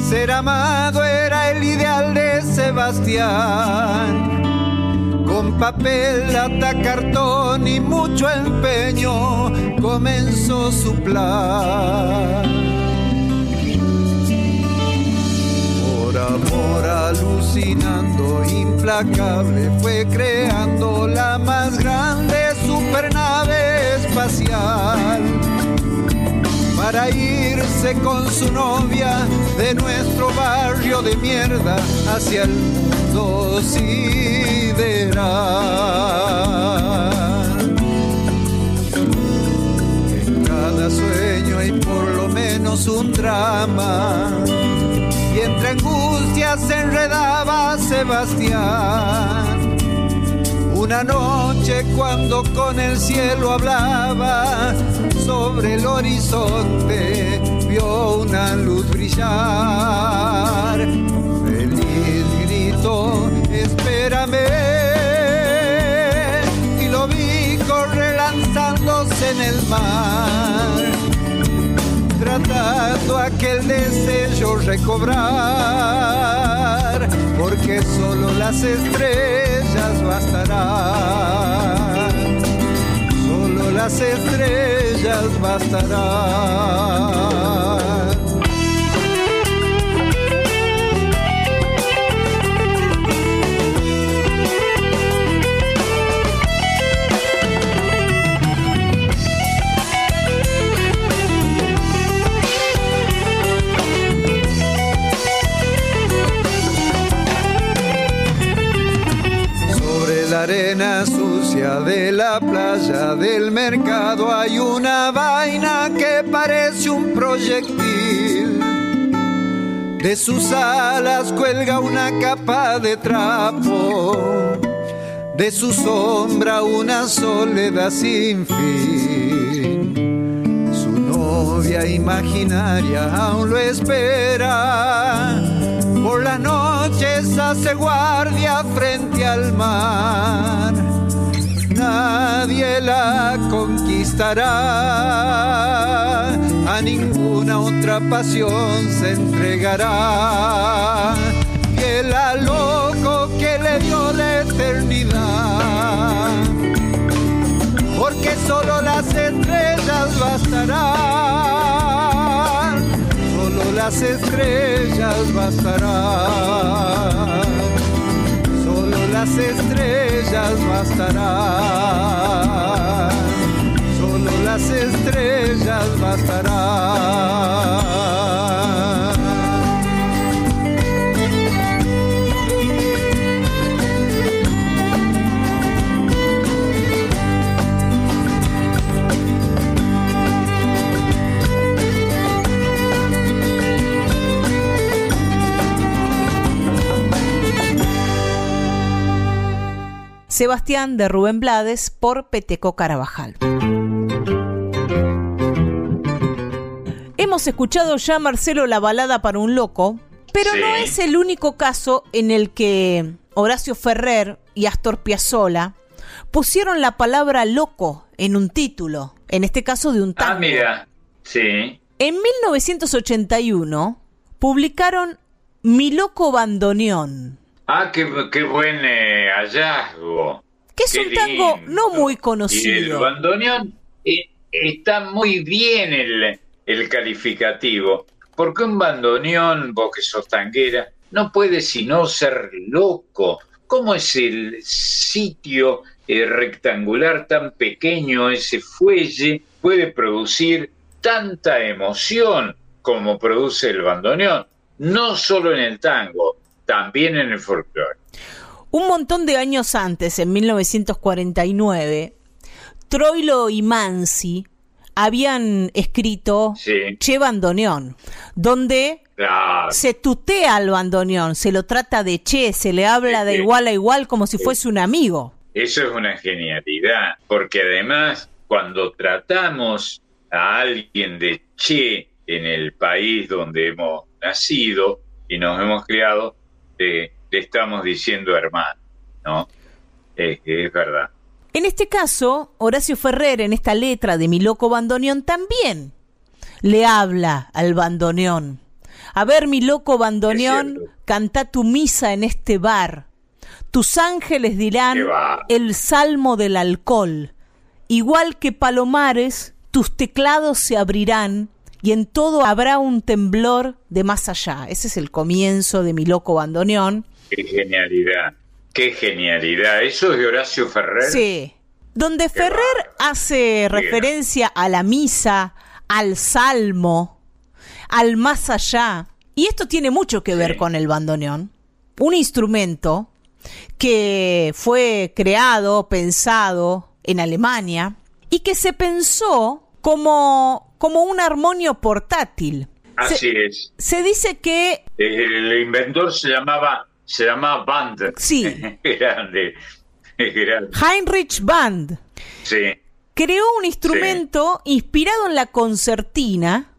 Ser amado era el ideal de Sebastián. Con papel, lata, cartón y mucho empeño comenzó su plan. Por amor alucinando, implacable, fue creando la más grande supernave para irse con su novia de nuestro barrio de mierda hacia el mundo sideral. En cada sueño hay por lo menos un drama y entre angustias se enredaba Sebastián. Una noche cuando con el cielo hablaba sobre el horizonte, vio una luz brillar. Feliz gritó, espérame. Y lo vi correr lanzándose en el mar tratando aquel deseo recobrar, porque solo las estrellas bastarán, solo las estrellas bastarán. Arena sucia de la playa del mercado hay una vaina que parece un proyectil. De sus alas cuelga una capa de trapo, de su sombra una soledad sin fin. Su novia imaginaria aún lo espera por las noches hace guardia frente al mar. Nadie la conquistará, a ninguna otra pasión se entregará. Fiel al loco que le dio la eternidad, porque solo las estrellas bastarán las estrellas bastarán. Solo las estrellas bastarán. Solo las estrellas bastarán. Sebastián de Rubén Blades por Peteco Carabajal. Hemos escuchado ya, Marcelo, la balada para un loco, pero no es el único caso en el que Horacio Ferrer y Astor Piazzolla pusieron la palabra loco en un título, en este caso de un tango. Ah, mira, sí. En 1981 publicaron Mi loco bandoneón. Ah, qué, qué buen eh, hallazgo. Que es Qué un tango lindo. no muy Y el conocido. bandoneón eh, está muy bien el, el calificativo, porque un bandoneón, vos que sos tanguera, no puede sino ser loco. ¿Cómo es el sitio eh, rectangular tan pequeño, ese fuelle, puede producir tanta emoción como produce el bandoneón? No solo en el tango, también en el folclore. Un montón de años antes, en 1949, Troilo y Mansi habían escrito Sí. Che Bandoneón, donde Claro. se tutea al bandoneón, se lo trata de che, se le habla de igual a igual como si fuese un amigo. Eso es una genialidad, porque además cuando tratamos a alguien de che en el país donde hemos nacido y nos hemos criado, le estamos diciendo hermano, ¿no? Es, es verdad. En este caso, Horacio Ferrer, en esta letra de Mi Loco Bandoneón, también le habla al bandoneón. A ver, mi loco bandoneón, canta tu misa en este bar. Tus ángeles dirán el salmo del alcohol. Igual que palomares, tus teclados se abrirán y en todo habrá un temblor de más allá. Ese es el comienzo de mi loco bandoneón. Qué genialidad, qué genialidad. ¿Eso es de Horacio Ferrer? Sí. Donde Ferrer hace referencia a la misa, al salmo, al más allá. Y esto tiene mucho que ver con el bandoneón. Un instrumento que fue creado, pensado en Alemania y que se pensó como, como un armonio portátil. Así se, es. Se dice que... El inventor se llamaba, se llamaba Band. Sí. grande, grande. Heinrich Band. Sí. Creó un instrumento inspirado en la concertina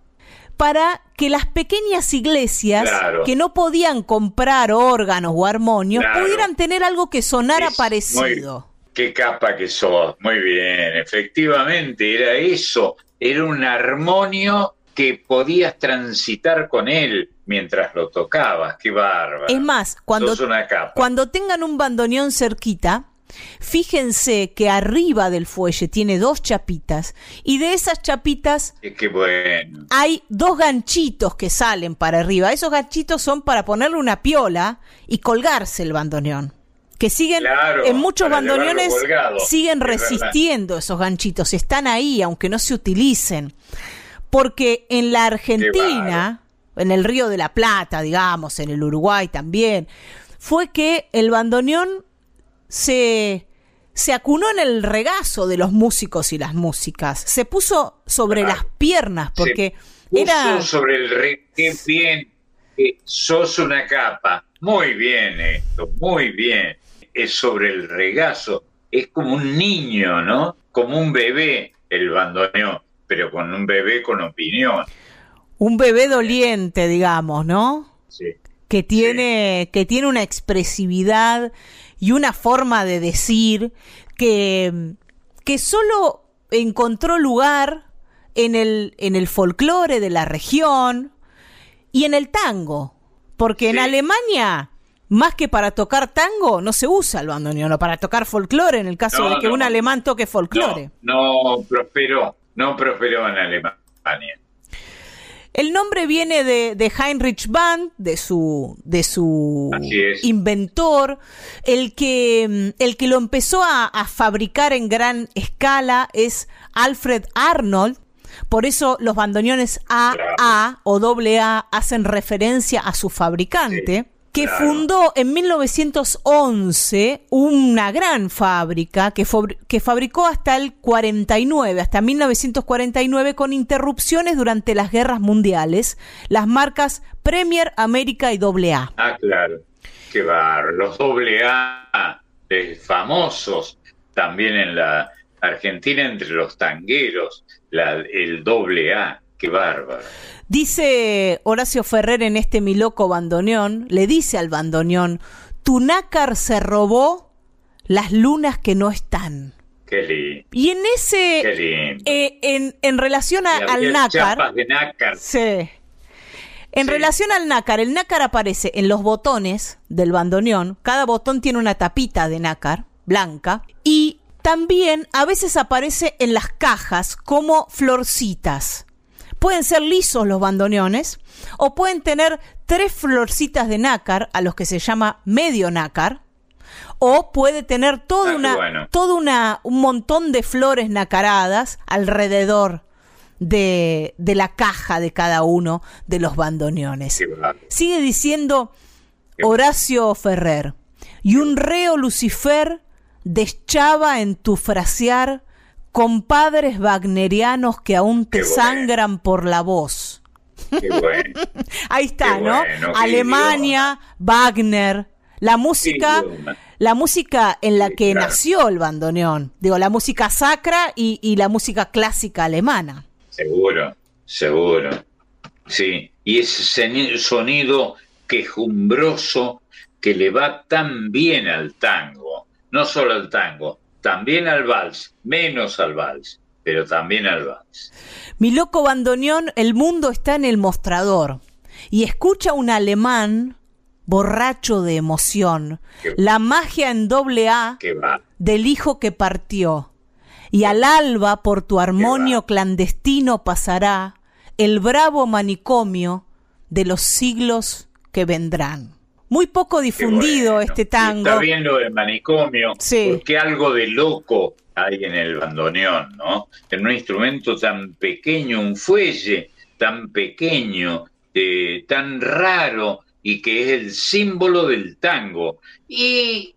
para que las pequeñas iglesias Claro. que no podían comprar órganos o armonios Claro. pudieran tener algo que sonara Es parecido. Qué capa que sos. Muy bien, efectivamente, era eso. Era un armonio que podías transitar con él mientras lo tocabas. Qué bárbaro. Es más, cuando, Sos una capa. cuando tengan un bandoneón cerquita, fíjense que arriba del fuelle tiene dos chapitas y de esas chapitas bueno. hay dos ganchitos que salen para arriba. Esos ganchitos son para ponerle una piola y colgarse el bandoneón. Que siguen, Claro, en muchos bandoneones colgado, siguen es resistiendo esos ganchitos, están ahí, aunque no se utilicen. Porque en la Argentina, en el Río de la Plata, digamos, en el Uruguay también, fue que el bandoneón se, se acunó en el regazo de los músicos y las músicas. Se puso sobre las piernas porque Puso era... sobre el re... Qué bien. que sos una capa. Muy bien esto, muy bien. Es sobre el regazo. Es como un niño, ¿no? Como un bebé el bandoneón, pero con un bebé con opinión. un bebé doliente, digamos, ¿no? Sí. Que tiene, que tiene una expresividad y una forma de decir que, que solo encontró lugar en el, en el folclore de la región y en el tango. Porque en Alemania, más que para tocar tango, no se usa el bandoneón, o para tocar folclore, en el caso No, de que no. un alemán toque folclore. No prosperó, no prosperó en Alemania. El nombre viene de, de Heinrich Band, de su, de su inventor, el que, mm, el que lo empezó a, a fabricar en gran escala es Alfred Arnold. Por eso los bandoneones AA o AA hacen referencia a su fabricante, que claro. fundó en 1911 una gran fábrica que, que fabricó hasta el 49, hasta 1949, con interrupciones durante las guerras mundiales, las marcas Premier, América y AA. Ah, claro. Qué bar. Los doble A, eh, famosos también en la Argentina entre los tangueros, la- el doble A. Qué bárbaro. Dice Horacio Ferrer en este Mi Loco Bandoneón, le dice al bandoneón, tu nácar se robó las lunas que no están. Qué lindo. Y en ese, Qué lindo. eh, en, en relación a- al nácar, de nácar. Sí. En relación al nácar, el nácar aparece en los botones del bandoneón. Cada botón tiene una tapita de nácar blanca. Y también a veces aparece en las cajas como florcitas. Pueden ser lisos los bandoneones o pueden tener tres florcitas de nácar a los que se llama medio nácar. O puede tener toda Ah, una, bueno. toda una, un montón de flores nacaradas alrededor de, de la caja de cada uno de los bandoneones. Sigue diciendo Horacio Ferrer, y un reo Lucifer deschaba en tu frasear compadres wagnerianos que aún te bueno. sangran por la voz. Qué bueno. Ahí está, Qué ¿no? bueno, Alemania, Wagner, la música, la música en la que nació el bandoneón. Digo, la música sacra y, y la música clásica alemana. Seguro, seguro. Sí, y ese sonido quejumbroso que le va tan bien al tango, no solo al tango, también al vals, menos al vals, pero también al vals. Mi loco bandoneón, el mundo está en el mostrador. Y escucha un alemán borracho de emoción. Qué- La magia en doble A del hijo que partió. Y al alba por tu armonio clandestino pasará el bravo manicomio de los siglos que vendrán. Muy poco difundido bueno. este tango. Está bien lo del manicomio, Sí. porque algo de loco hay en el bandoneón, ¿no? En un instrumento tan pequeño, un fuelle tan pequeño, eh, tan raro y que es el símbolo del tango. Y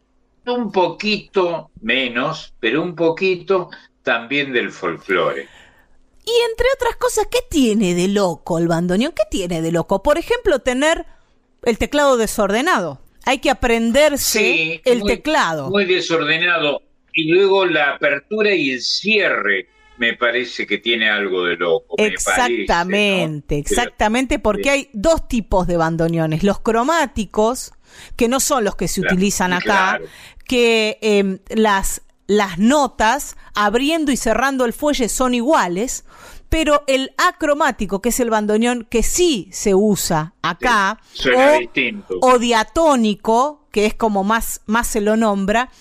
un poquito menos, pero un poquito también del folclore. Y entre otras cosas, ¿qué tiene de loco el bandoneón? ¿Qué tiene de loco? Por ejemplo, tener el teclado desordenado. Hay que aprenderse Sí, el muy- teclado. Muy desordenado. Y luego la apertura y el cierre me parece que tiene algo de loco. me Exactamente, parece, ¿no? exactamente, porque hay dos tipos de bandoneones. Los cromáticos, que no son los que se Claro, utilizan acá, claro. que las, las notas abriendo y cerrando el fuelle son iguales, pero el acromático, que es el bandoneón que sí se usa acá, Suena o, distinto. o diatónico, que es como más, más se lo nombra,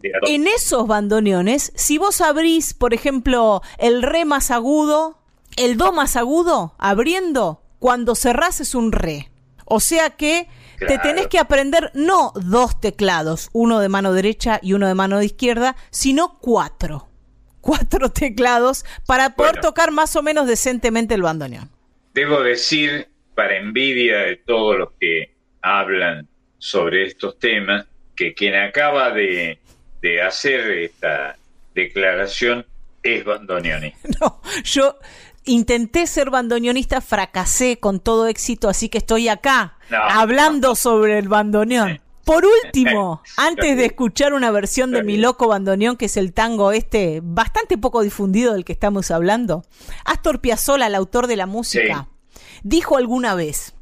en esos bandoneones, si vos abrís, por ejemplo, el re más agudo, el do más agudo, abriendo, cuando cerrás es un re. O sea que te tenés que aprender no dos teclados, uno de mano derecha y uno de mano izquierda, sino cuatro. Cuatro teclados para poder Bueno. tocar más o menos decentemente el bandoneón. Debo decir, para envidia de todos los que hablan sobre estos temas, que quien acaba de, de hacer esta declaración es Bandonioni. No, yo intenté ser bandoneonista, fracasé con todo éxito, así que estoy acá No. hablando sobre el bandoneón. Por último, antes de escuchar una versión de Mi Loco Bandoneón, que es el tango este bastante poco difundido del que estamos hablando, Astor Piazzolla, el autor de la música, dijo alguna vez,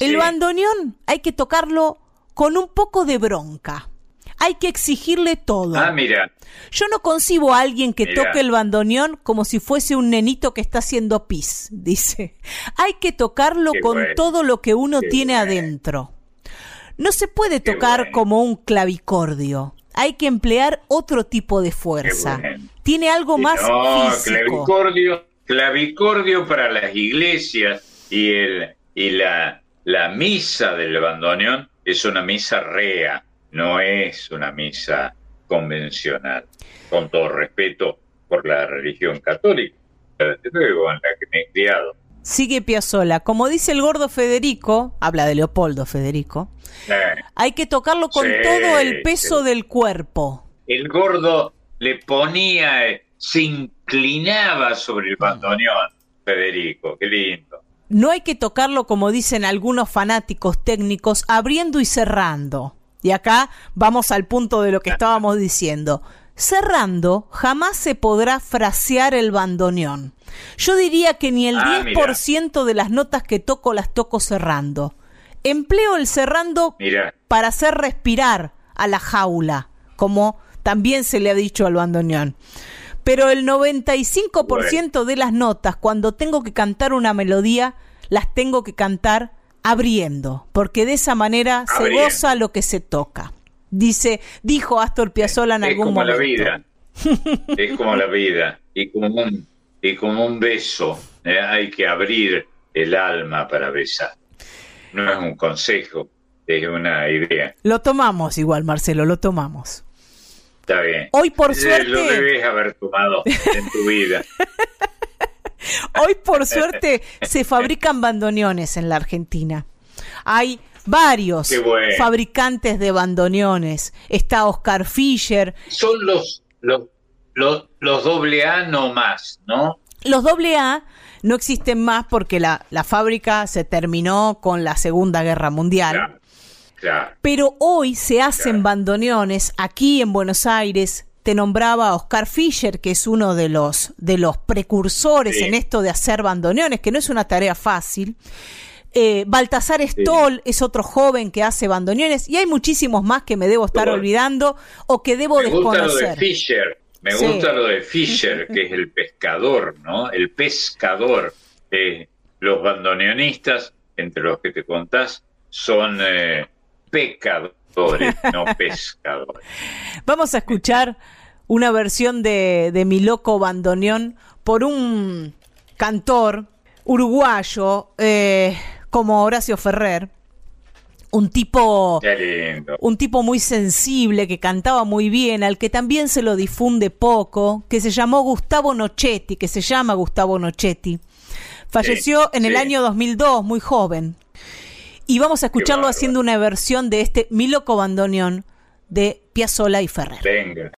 el Sí. bandoneón hay que tocarlo con un poco de bronca. Hay que exigirle todo. Ah, mira, Yo no concibo a alguien que toque el bandoneón como si fuese un nenito que está haciendo pis, dice. Hay que tocarlo Qué con bueno. todo lo que uno Qué tiene bueno. adentro. No se puede tocar bueno. como un clavicordio. Hay que emplear otro tipo de fuerza. bueno. Tiene algo más no, físico. clavicordio, clavicordio para las iglesias y el y la, la misa del bandoneón es una misa rea, no es una misa convencional. Con todo respeto por la religión católica, desde luego en la que me he criado. Sigue Piazzolla. Como dice el gordo Federico, habla de Leopoldo Federico, Eh, hay que tocarlo con Sí, todo el peso sí. del cuerpo. el gordo le ponía, eh, se inclinaba sobre el bandoneón, Federico, qué lindo. No hay que tocarlo como dicen algunos fanáticos técnicos, abriendo y cerrando. Y acá vamos al punto de lo que estábamos diciendo. Cerrando, jamás se podrá frasear el bandoneón. Yo diría que ni el Ah, 10% de las notas que toco las toco cerrando. Empleo el cerrando Mira, para hacer respirar a la jaula, como también se le ha dicho al bandoneón. Pero el 95% de las notas, cuando tengo que cantar una melodía, las tengo que cantar abriendo, porque de esa manera se goza lo que se toca. Dice, dijo Astor Piazzolla en es algún como la vida. es como la vida. Y como un, y como un beso. ¿eh? Hay que abrir el alma para besar. No es un consejo, es una idea. Lo tomamos igual, Marcelo, lo tomamos. Está bien. Hoy, por Eh, suerte- Lo debes haber tomado en tu vida. Hoy, por suerte, se fabrican bandoneones en la Argentina. Hay varios bueno. fabricantes de bandoneones. Está Oscar Fischer. Son los, los, los, los doble A no más, ¿no? Los AA no existen más porque la, la fábrica se terminó con la Segunda Guerra Mundial. Pero hoy se hacen bandoneones aquí en Buenos Aires. Te nombraba Oscar Fischer, que es uno de los, de los precursores en esto de hacer bandoneones, que no es una tarea fácil. Eh, Baltasar Stoll es otro joven que hace bandoneones y hay muchísimos más que me debo estar olvidando o que debo me Gusta lo de desconocer. Me gusta lo de Fisher, que es el pescador, ¿no? El pescador. Eh, los bandoneonistas, entre los que te contás, son eh, pecadores, no pescadores. Vamos a escuchar una versión de, de Mi Loco Bandoneón por un cantor uruguayo eh, como Horacio Ferrer. Un tipo, un tipo muy sensible que cantaba muy bien, al que también se lo difunde poco, que se llamó Gustavo Nochetti, que se llama Gustavo Nochetti. Falleció en el sí. año 2002, muy joven. Y vamos a escucharlo haciendo una versión de este Mi Loco Bandoneón de Piazzolla y Ferrer. Venga.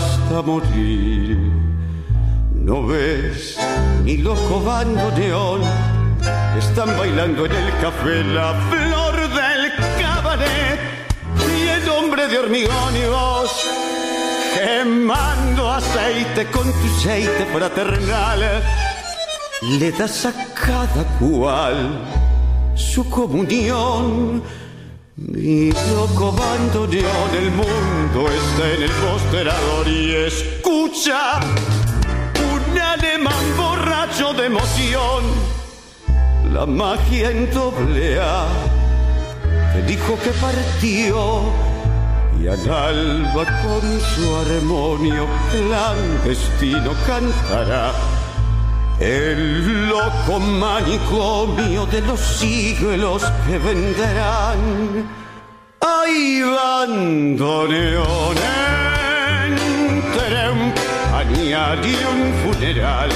Hasta morir. ¿No ves, mi loco bandoneón? Están bailando en el café la flor del cabaret y el hombre de hormigón y vos quemando aceite con tu aceite fraternal. Le das a cada cual su comunión. Mi loco bandoneón, el mundo está en el mostrador y escucha un alemán borracho de emoción. La magia en doble A te dijo que partió y al alba con su armonio clandestino cantará el loco manicomio de los siglos que vendrán. Ay, bandoneón entre un pañal un funeral.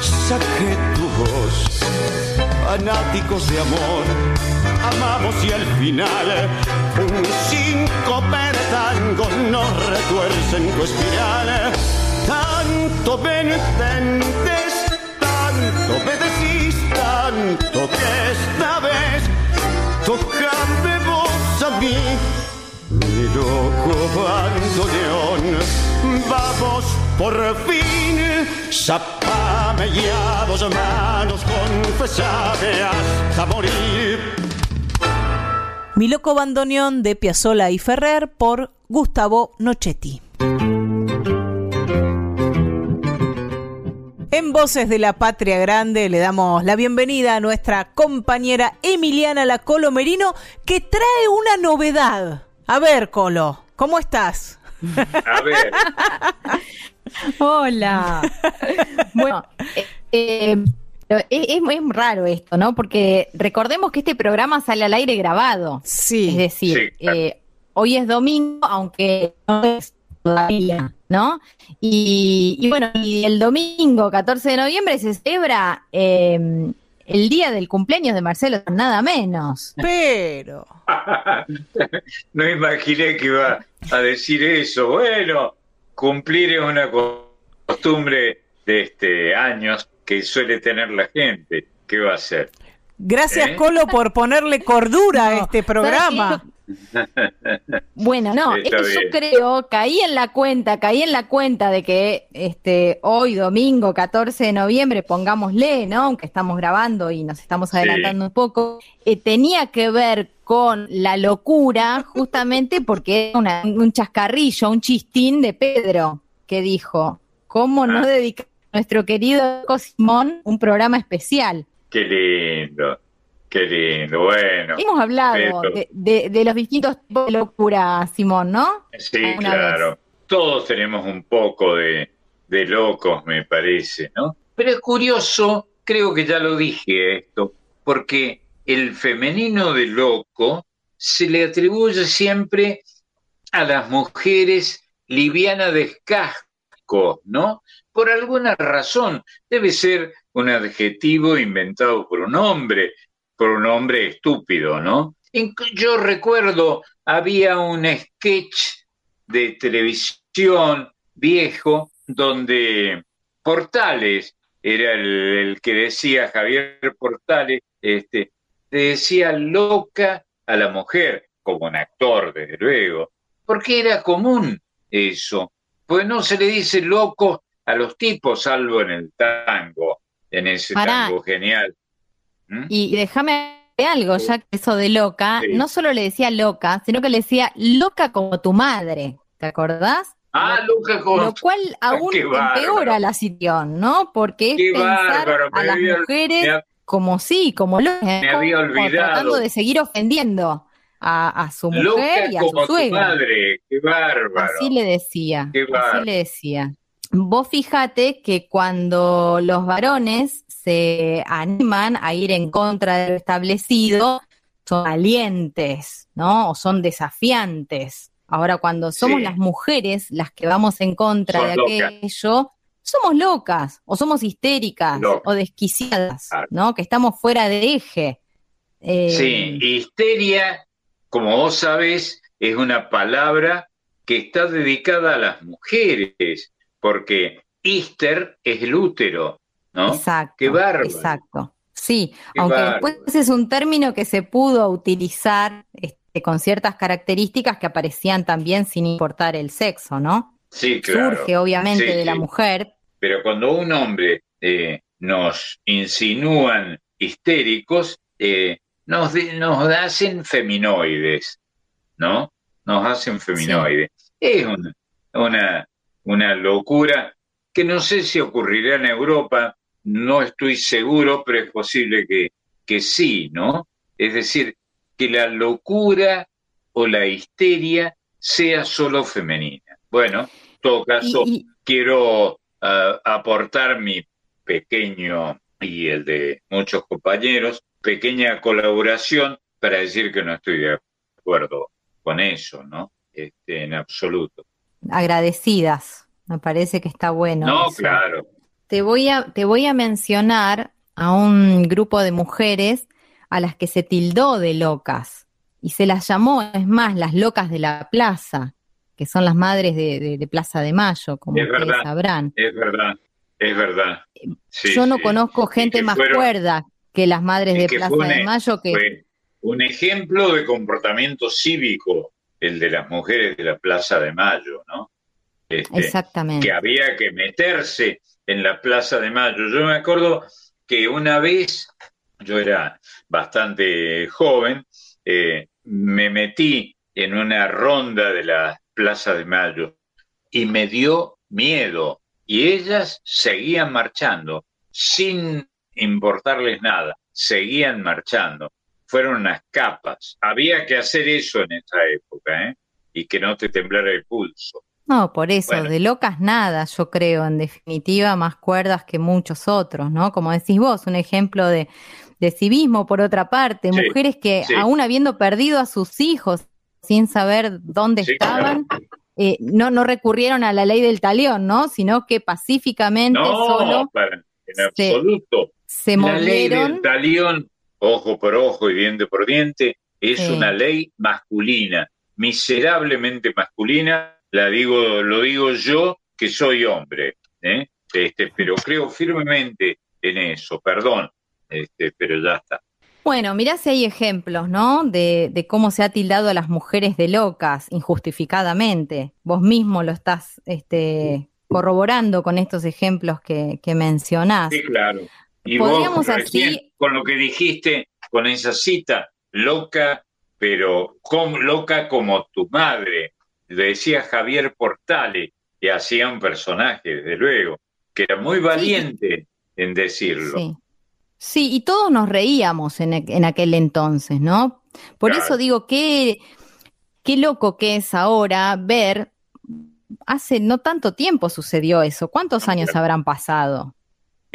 Saqué tu voz, fanáticos de amor, amamos y al final un síncope de tango nos retuerce en tu espiral. Tanto me tanto que esta vez a mí. Mi loco bandoneón, vamos por fin, zapame y a dos manos, confesame hasta morir. Mi loco bandoneón de Piazzolla y Ferrer por Gustavo Nochetti. En Voces de la Patria Grande le damos la bienvenida a nuestra compañera Emiliana La Colomerino que trae una novedad. A ver, Colo, ¿cómo estás? A ver. Hola. bueno, eh, eh, es, es muy raro esto, ¿no? Porque recordemos que este programa sale al aire grabado. Sí. Es decir, Sí, claro. eh, hoy es domingo, aunque no es todavía, ¿no? Y, y bueno, y el domingo 14 de noviembre se celebra eh, el día del cumpleaños de Marcelo, nada menos. Pero. no imaginé que iba a decir eso. Bueno, cumplir es una co- costumbre de este años que suele tener la gente. ¿Qué va a hacer? Gracias, ¿Eh? Colo, por ponerle cordura a este programa. Bueno, no, es que yo creo, caí en la cuenta, caí en la cuenta de que este hoy domingo 14 de noviembre, pongámosle, ¿no? Aunque estamos grabando y nos estamos adelantando un poco, eh, tenía que ver con la locura, justamente porque era una- un chascarrillo, un chistín de Pedro, que dijo, ¿cómo no dedicar a nuestro querido Simón un programa especial? Qué lindo, qué lindo. Bueno, Hemos hablado de, de- de los distintos tipos de locura, Simón, ¿no? sí, alguna claro. Todos tenemos un poco de, de locos, me parece, ¿no? Pero es curioso, creo que ya lo dije esto, porque el femenino de loco se le atribuye siempre a las mujeres liviana de casco, ¿no? Por alguna razón. Debe ser un adjetivo inventado por un hombre, por un hombre estúpido, ¿no? Yo recuerdo, había un sketch de televisión viejo donde Portales era el, el que decía, Javier Portales, este, le decía loca a la mujer, como un actor, desde luego, porque era común eso, pues no se le dice loco a los tipos, salvo en el tango, en ese Pará. tango genial. ¿Mm? Y déjame algo, ya que eso de loca, Sí. no solo le decía loca, sino que le decía loca como tu madre, ¿te acordás? Ah, loca como Lo cual aún empeora la situación, ¿no? Porque es Qué pensar bárbaro, a las había- mujeres ha- como sí, como locas, Me había como olvidado. tratando de seguir ofendiendo a, a su mujer loca y a su como tu suegra. madre, qué bárbaro. Así le decía, así le decía. Vos fíjate que cuando los varones se animan a ir en contra de lo establecido, son valientes, ¿no? O son desafiantes. Ahora, cuando somos Sí. las mujeres las que vamos en contra de aquello, somos locas, o somos histéricas, o desquiciadas, Claro. ¿no? Que estamos fuera de eje. Eh, Sí, histeria, como vos sabés, es una palabra que está dedicada a las mujeres, porque hister es el útero, ¿no? Exacto. Qué bárbaro. Exacto. Sí, Qué aunque bárbaro. después es un término que se pudo utilizar este, con ciertas características que aparecían también sin importar el sexo, ¿no? Sí, claro. Surge obviamente Sí, de la mujer. Pero cuando un hombre eh, nos insinúan histéricos, eh, nos, de- nos hacen feminoides, ¿no? Nos hacen feminoides. Es una, una, una locura que no sé si ocurrirá en Europa, no estoy seguro, pero es posible que, que sí, ¿no? Es decir, que la locura o la histeria sea solo femenina. Bueno, en todo caso, Y- y- quiero ah, aportar mi pequeño y el de muchos compañeros, pequeña colaboración para decir que no estoy de acuerdo con eso, ¿no? Este, en absoluto. Agradecidas, me parece que está bueno. No, eso. claro. Te voy a, te voy a mencionar a un grupo de mujeres a las que se tildó de locas y se las llamó, es más, las locas de la plaza, que son las madres de, de- de Plaza de Mayo, como Es ustedes verdad, sabrán. es verdad, es verdad. Sí, Yo no sí. conozco gente más fueron- cuerda que las madres de Plaza un- de Mayo que fue un ejemplo de comportamiento cívico, el de las mujeres de la Plaza de Mayo, ¿no? Este, Exactamente. que había que meterse en la Plaza de Mayo. Yo me acuerdo que una vez, yo era bastante joven, eh, me metí en una ronda de la Plaza de Mayo y me dio miedo. Y ellas seguían marchando sin importarles nada, seguían marchando. Fueron unas capas. Había que hacer eso en esa época, ¿eh? Y que no te temblara el pulso. No, por eso, Bueno. de locas nada, yo creo, en definitiva, más cuerdas que muchos otros, ¿no? Como decís vos, un ejemplo de, de civismo, por otra parte, Sí, mujeres que sí. aún habiendo perdido a sus hijos sin saber dónde Sí, estaban, eh, no, no recurrieron a la ley del talión, ¿no? Sino que pacíficamente No, solo para- en se- absoluto. se la ley movieron. del talión, ojo por ojo y diente por diente, es Sí. una ley masculina, miserablemente masculina. La digo, lo digo yo que soy hombre, ¿eh? este, pero creo firmemente en eso. Perdón, este, pero ya está. Bueno, mirá si hay ejemplos, ¿no? De, de cómo se ha tildado a las mujeres de locas injustificadamente. Vos mismo lo estás este, corroborando con estos ejemplos que, que mencionás. Sí, claro. Y Podríamos vos recién, así- con lo que dijiste, con esa cita, loca, pero com- loca como tu madre, decía Javier Portale, que hacía un personaje, desde luego, que era muy valiente en decirlo. Sí. Sí, y todos nos reíamos en, en aquel entonces, ¿no? Por Claro. eso digo, qué, qué loco que es ahora ver, hace no tanto tiempo sucedió eso, ¿cuántos años habrán pasado?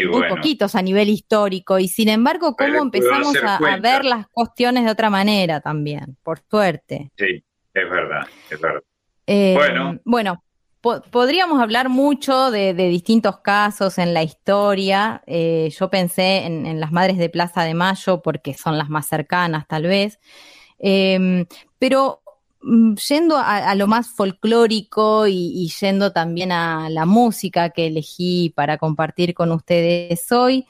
Muy bueno, poquitos a nivel histórico, y sin embargo, cómo empezamos a, ver las cuestiones de otra manera también, por suerte. sí, es verdad, es verdad. Eh, Bueno. bueno, po- podríamos hablar mucho de, de distintos casos en la historia. Eh, yo pensé en, en las madres de Plaza de Mayo porque son las más cercanas, tal vez. Eh, pero yendo a, a lo más folclórico y, y yendo también a la música que elegí para compartir con ustedes hoy,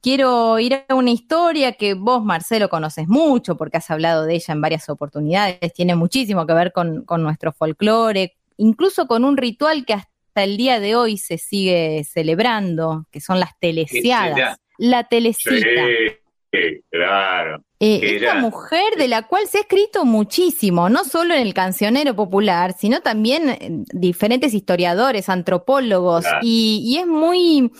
quiero ir a una historia que vos, Marcelo, conoces mucho porque has hablado de ella en varias oportunidades. Tiene muchísimo que ver con, con nuestro folclore, incluso con un ritual que hasta el día de hoy se sigue celebrando, que son las telesiadas. La telecita. Sí, sí, claro. Eh, esta era- mujer de la cual se ha escrito muchísimo, no solo en el cancionero popular, sino también en diferentes historiadores, antropólogos, Claro. y, y es muy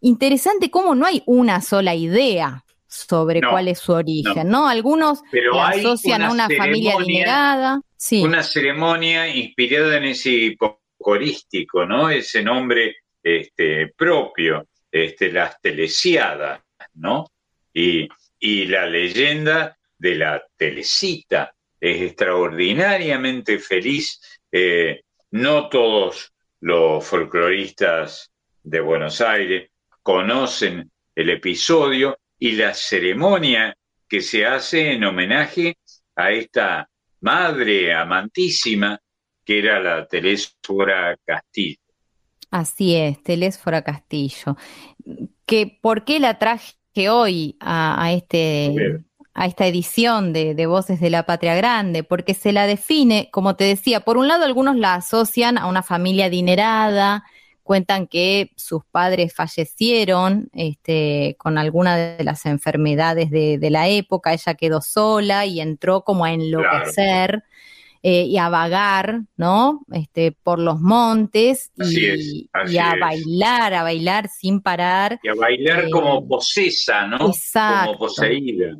interesante cómo no hay una sola idea sobre No, cuál es su origen, no. ¿no? Algunos Pero la asocian a una una familia adinerada. Sí, Una ceremonia inspirada en ese corístico, ¿no? Ese nombre este, propio, este, las telesiadas, ¿no? Y, y la leyenda de la telecita es extraordinariamente feliz. eh, no todos los folcloristas de Buenos Aires conocen el episodio y la ceremonia que se hace en homenaje a esta madre amantísima que era la Telésfora Castillo. así es, Telésfora Castillo. Que, ¿Por qué la traje hoy a, a este, Bien. a esta edición de, de Voces de la Patria Grande, porque se la define, como te decía, por un lado algunos la asocian a una familia adinerada, cuentan que sus padres fallecieron este, con alguna de las enfermedades de, de la época, ella quedó sola y entró como a enloquecer. Eh, y a vagar, ¿no? Este, por los montes Así y, es, y a es. bailar, a bailar sin parar. Y a bailar Eh, como posesa, ¿no? exacto. Como poseída.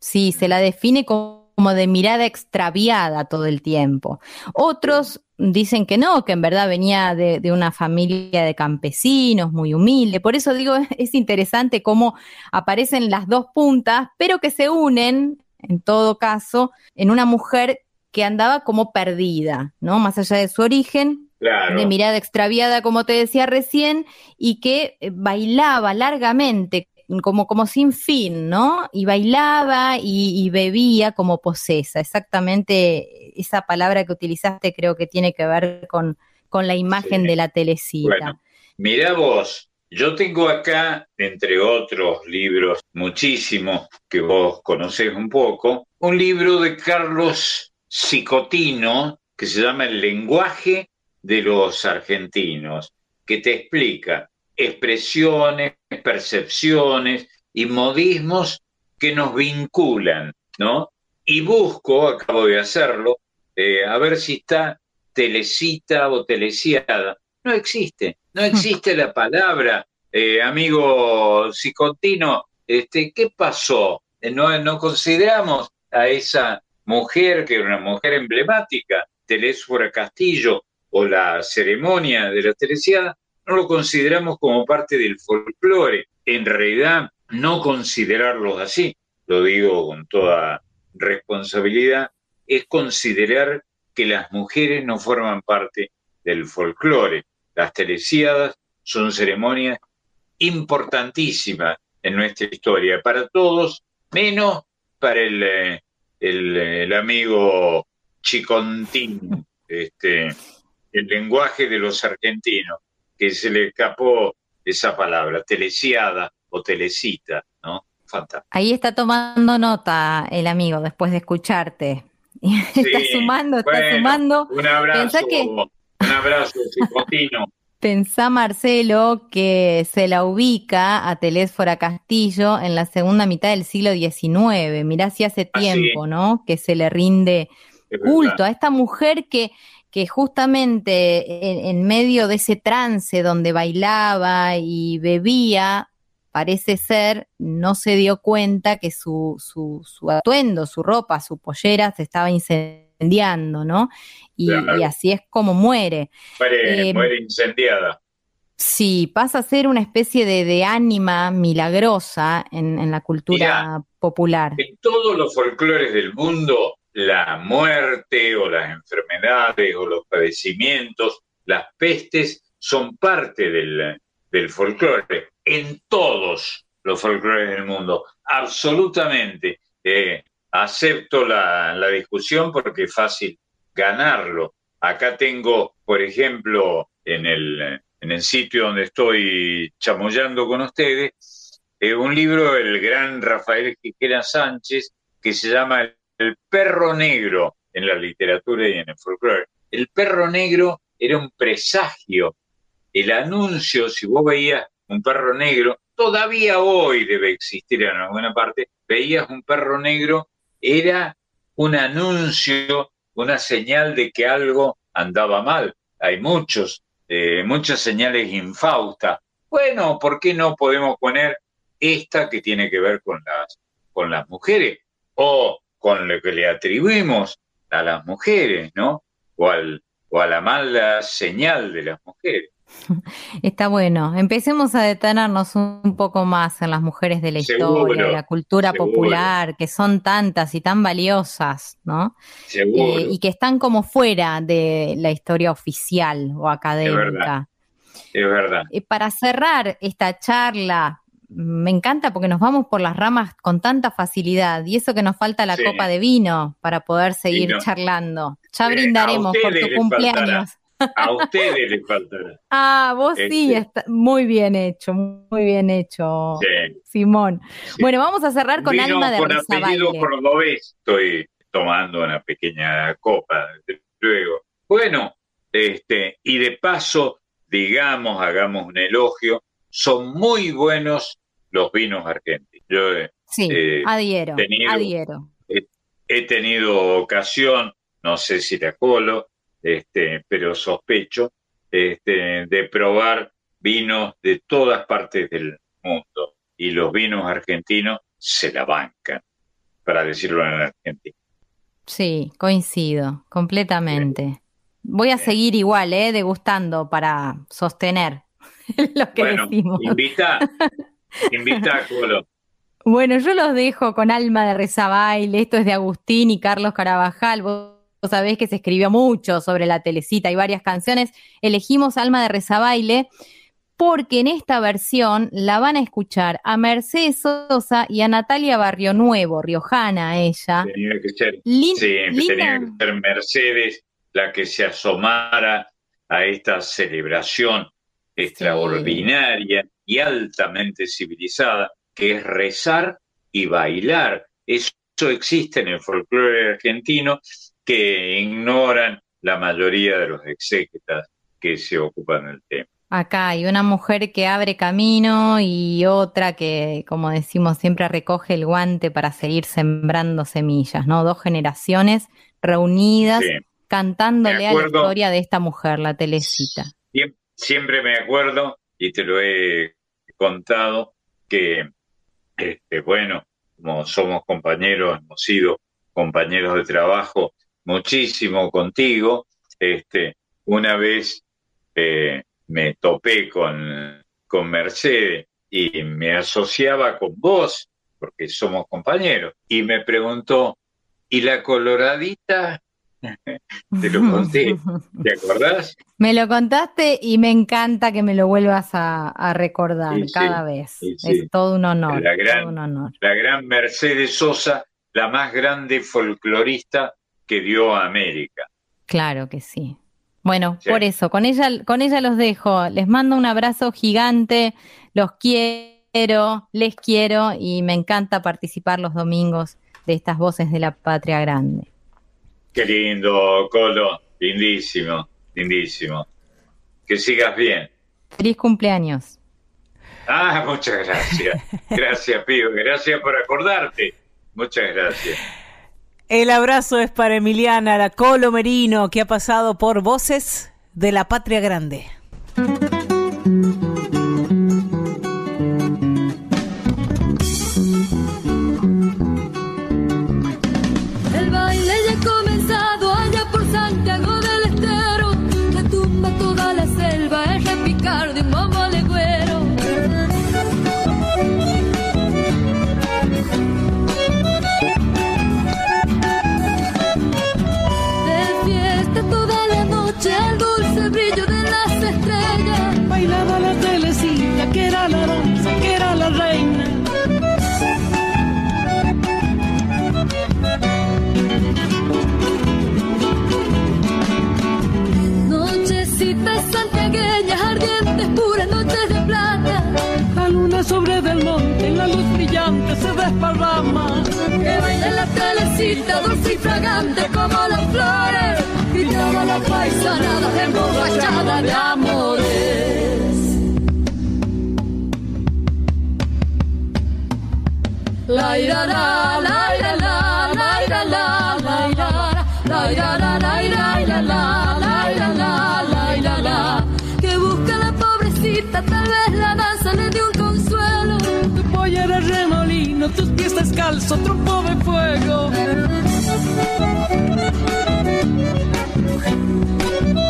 Sí, se la define como como de mirada extraviada todo el tiempo. Otros dicen que no, que en verdad venía de, de, una familia de campesinos muy humilde. Por eso digo, es interesante cómo aparecen las dos puntas, pero que se unen, en todo caso, en una mujer que andaba como perdida, ¿no? Más allá de su origen, Claro. de mirada extraviada, como te decía recién, y que eh, bailaba largamente, como, como sin fin, ¿no? Y bailaba y, y bebía como posesa. Exactamente esa palabra que utilizaste creo que tiene que ver con, con la imagen de la telecita. Bueno, mirá vos, yo tengo acá, entre otros libros, muchísimos que vos conocés un poco, un libro de Carlos Cicotino que se llama El lenguaje de los argentinos, que te explica expresiones, percepciones y modismos que nos vinculan, ¿no? Y busco, acabo de hacerlo, eh, a ver si está telecita o teleciada. No existe, no existe la palabra. Eh, amigo Cicotino, este, ¿qué pasó? Eh, ¿No, no consideramos a esa mujer, que era una mujer emblemática, Telésfora Castillo, o la ceremonia de la teresiada, no lo consideramos como parte del folclore. En realidad, no considerarlos así, lo digo con toda responsabilidad, es considerar que las mujeres no forman parte del folclore. Las teresiadas son ceremonias importantísimas en nuestra historia, para todos, menos para el, eh, el, el amigo Chicontín, este, el lenguaje de los argentinos, que se le escapó esa palabra, telesiada o telecita, ¿no? Fantástico. Ahí está tomando nota el amigo después de escucharte. está sumando, está sumando. Un abrazo, Pensá que- un abrazo, Cicotino. Pensá, Marcelo, que se la ubica a Telésfora Castillo en la segunda mitad del siglo XIX. Mirá si hace Ah, tiempo, ¿no? Que se le rinde culto a esta mujer que, que justamente en, en medio de ese trance donde bailaba y bebía, parece ser, no se dio cuenta que su, su, su atuendo, su ropa, su pollera se estaba incendiando, ¿no? Y, Claro. y así es como muere. Muere, Eh, muere incendiada. Sí, pasa a ser una especie de, de ánima milagrosa en, en la cultura popular. En todos los folclores del mundo, la muerte o las enfermedades o los padecimientos, las pestes, son parte del, del folclore. En todos los folclores del mundo, absolutamente. Eh, acepto la, la discusión porque es fácil ganarlo. Acá tengo, por ejemplo, en el, en el sitio donde estoy chamullando con ustedes, eh, un libro del gran Rafael Quiquera Sánchez que se llama El perro negro en la literatura y en el folclore. El perro negro era un presagio. El anuncio, si vos veías un perro negro, todavía hoy debe existir en alguna parte, veías un perro negro, era un anuncio, una señal de que algo andaba mal. Hay muchos, eh, muchas señales infaustas. Bueno, ¿por qué no podemos poner esta que tiene que ver con las, con las mujeres? O con lo que le atribuimos a las mujeres, ¿no? O, al, o a la mala señal de las mujeres. Está bueno. Empecemos a detenernos un poco más en las mujeres de la Seguro, historia, de la cultura seguro. popular, que son tantas y tan valiosas, ¿no? Seguro. Eh, y que están como fuera de la historia oficial o es académica. verdad. Es verdad. Eh, para cerrar esta charla, me encanta porque nos vamos por las ramas con tanta facilidad y eso que nos falta la Sí. copa de vino para poder seguir Vino. charlando. Ya Eh, brindaremos por tu cumpleaños. A ustedes les faltará. Ah, vos sí, Este. está muy bien hecho, muy bien hecho, Sí. Simón. Bueno, vamos a cerrar con Vino alma de con apellido Rezabaile. cordobés. Estoy tomando una pequeña copa, desde luego. Bueno, este, y de paso, digamos, hagamos un elogio, son muy buenos los vinos argentinos. Yo eh, Sí, eh, adhiero, tenido- adhiero. he, he tenido ocasión, no sé si la colo, este, pero sospecho, este, de probar vinos de todas partes del mundo. Y los vinos argentinos se la bancan, para decirlo en Argentina. Sí, coincido, completamente. Voy a seguir igual, ¿eh? Degustando para sostener lo que bueno, decimos. invita, invita a Colo. Bueno, yo los dejo con Alma de Rezabaile. Esto es de Agustín y Carlos Carabajal. Vos sabés que se escribió mucho sobre la telecita y varias canciones. Elegimos Alma de Rezabaile porque en esta versión la van a escuchar a Mercedes Sosa y a Natalia Barrio Nuevo, riojana ella. Tenía que ser, Lin- sí, linda- tenía que ser Mercedes la que se asomara a esta celebración extraordinaria y altamente civilizada, que es rezar y bailar. Eso existe en el folclore argentino que ignoran la mayoría de los exégetas que se ocupan del tema. Acá hay una mujer que abre camino y otra que, como decimos siempre, recoge el guante para seguir sembrando semillas, ¿no? Dos generaciones reunidas Sí. cantándole a la historia de esta mujer, la Telecita. Siem- Siempre me acuerdo, y te lo he contado, que, este, bueno, como somos compañeros, hemos sido compañeros de trabajo muchísimo contigo, este, una vez eh, me topé con, con Mercedes y me asociaba con vos, porque somos compañeros, y me preguntó, ¿y la coloradita? Te lo conté, ¿te acordás? Me lo contaste y me encanta que me lo vuelvas a, a recordar Sí, sí, cada vez. sí. Es todo un honor. La gran- todo un honor. la gran Mercedes Sosa, la más grande folclorista que dio a América. Claro que sí. Bueno, Sí. por eso, con ella, con ella los dejo. Les mando un abrazo gigante, los quiero, les quiero y me encanta participar los domingos de estas voces de la patria grande. Qué lindo, Colo, lindísimo, lindísimo. Que sigas bien. Feliz cumpleaños. Ah, muchas gracias. Gracias, Pío. Gracias por acordarte. Muchas gracias. El abrazo es para Emiliana la Colo Merino, que ha pasado por Voces de la Patria Grande. Se desparrama. Que baila la telecita, dulce y fragante como las flores. Gritaba la paisanada emborrachada de amores. La ira la, la ira la, descalzos, trompo de fuego.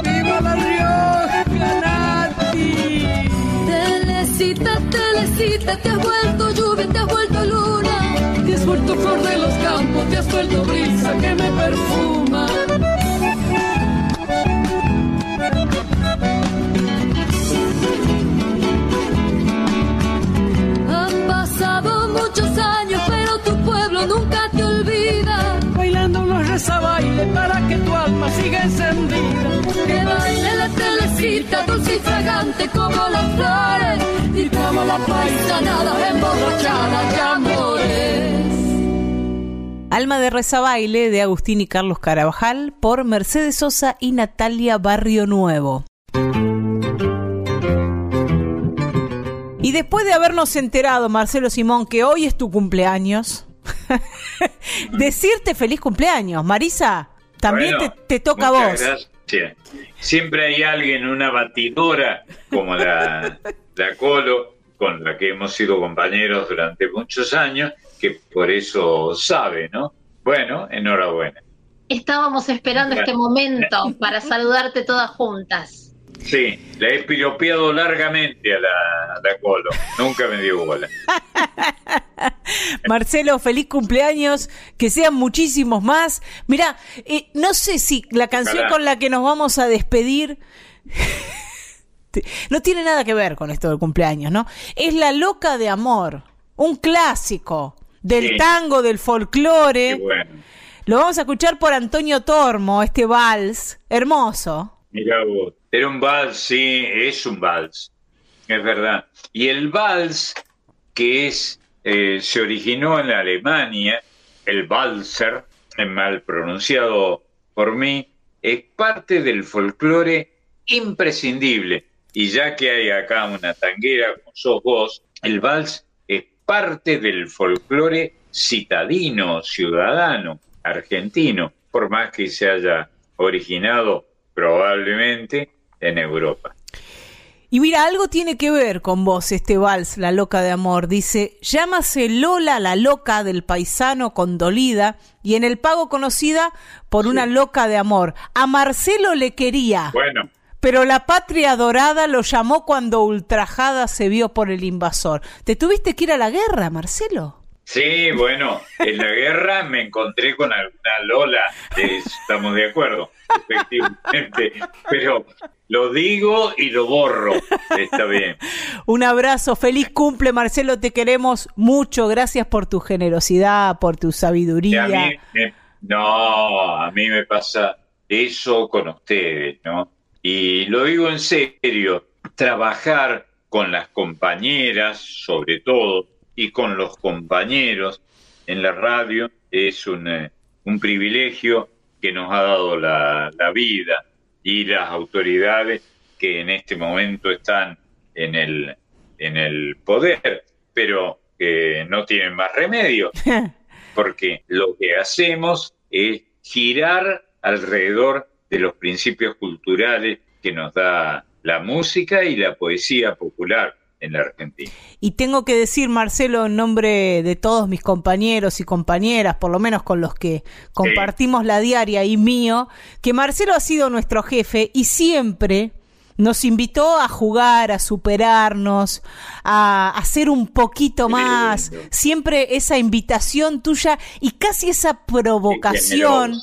¡Viva la Rioja, Nati! Telecita, telecita, te has vuelto lluvia, te has vuelto luna. Te has vuelto flor de los campos, te has vuelto brisa que me perfuma. Rezabaile para que tu alma siga encendida. Que baile la telecita, dulce y fragante como las flores. Y como la paisanada emborrachada de amores. Alma de Reza Baile de Agustín y Carlos Carabajal por Mercedes Sosa y Natalia Barrio Nuevo. Y después de habernos enterado, Marcelo Simón, que hoy es tu cumpleaños, decirte feliz cumpleaños. Marisa, también Bueno, te, te toca a muchas vos. Gracias. Siempre hay alguien, una batidora como la, la Colo, con la que hemos sido compañeros durante muchos años, que por eso sabe, ¿no? Bueno, enhorabuena. estábamos esperando este momento para saludarte todas juntas. Sí, la he piropeado largamente a la, a la Colo. Nunca me dio bola. Marcelo, feliz cumpleaños, que sean muchísimos más. Mira, eh, no sé si la canción con la que nos vamos a despedir no tiene nada que ver con esto del cumpleaños, ¿no? Es La Loca de Amor, un clásico del Sí. tango, del folclore. Bueno. Lo vamos a escuchar por Antonio Tormo, este vals hermoso. Mira vos, era un vals, sí, es un vals, es verdad. Y el vals, que es, eh, se originó en Alemania, el valser, mal pronunciado por mí, es parte del folclore imprescindible. Y ya que hay acá una tanguera como sos vos, el vals es parte del folclore citadino, ciudadano, argentino, por más que se haya originado probablemente en Europa. Y mira, algo tiene que ver con vos este vals, La Loca de Amor. Dice, llámase Lola la Loca del paisano condolida y en el pago conocida por una loca de amor. A Marcelo le quería, Bueno, pero la patria dorada lo llamó cuando ultrajada se vio por el invasor. ¿Te tuviste que ir a la guerra, Marcelo? Sí, bueno, en la guerra me encontré con alguna Lola, eh, estamos de acuerdo, efectivamente, pero lo digo y lo borro, está bien. Un abrazo, feliz cumple, Marcelo, te queremos mucho. Gracias por tu generosidad, por tu sabiduría. a mí me- no, a mí me pasa eso con ustedes, ¿no? Y lo digo en serio, trabajar con las compañeras, sobre todo, y con los compañeros en la radio es un, eh, un privilegio que nos ha dado la, la vida y las autoridades que en este momento están en el, en el poder, pero que no tienen más remedio porque lo que hacemos es girar alrededor de los principios culturales que nos da la música y la poesía popular en la Argentina. Y tengo que decir, Marcelo, en nombre de todos mis compañeros y compañeras, por lo menos con los que compartimos la diaria y mío, que Marcelo ha sido nuestro jefe y siempre nos invitó a jugar, a superarnos, a hacer un poquito más. Siempre esa invitación tuya y casi esa provocación.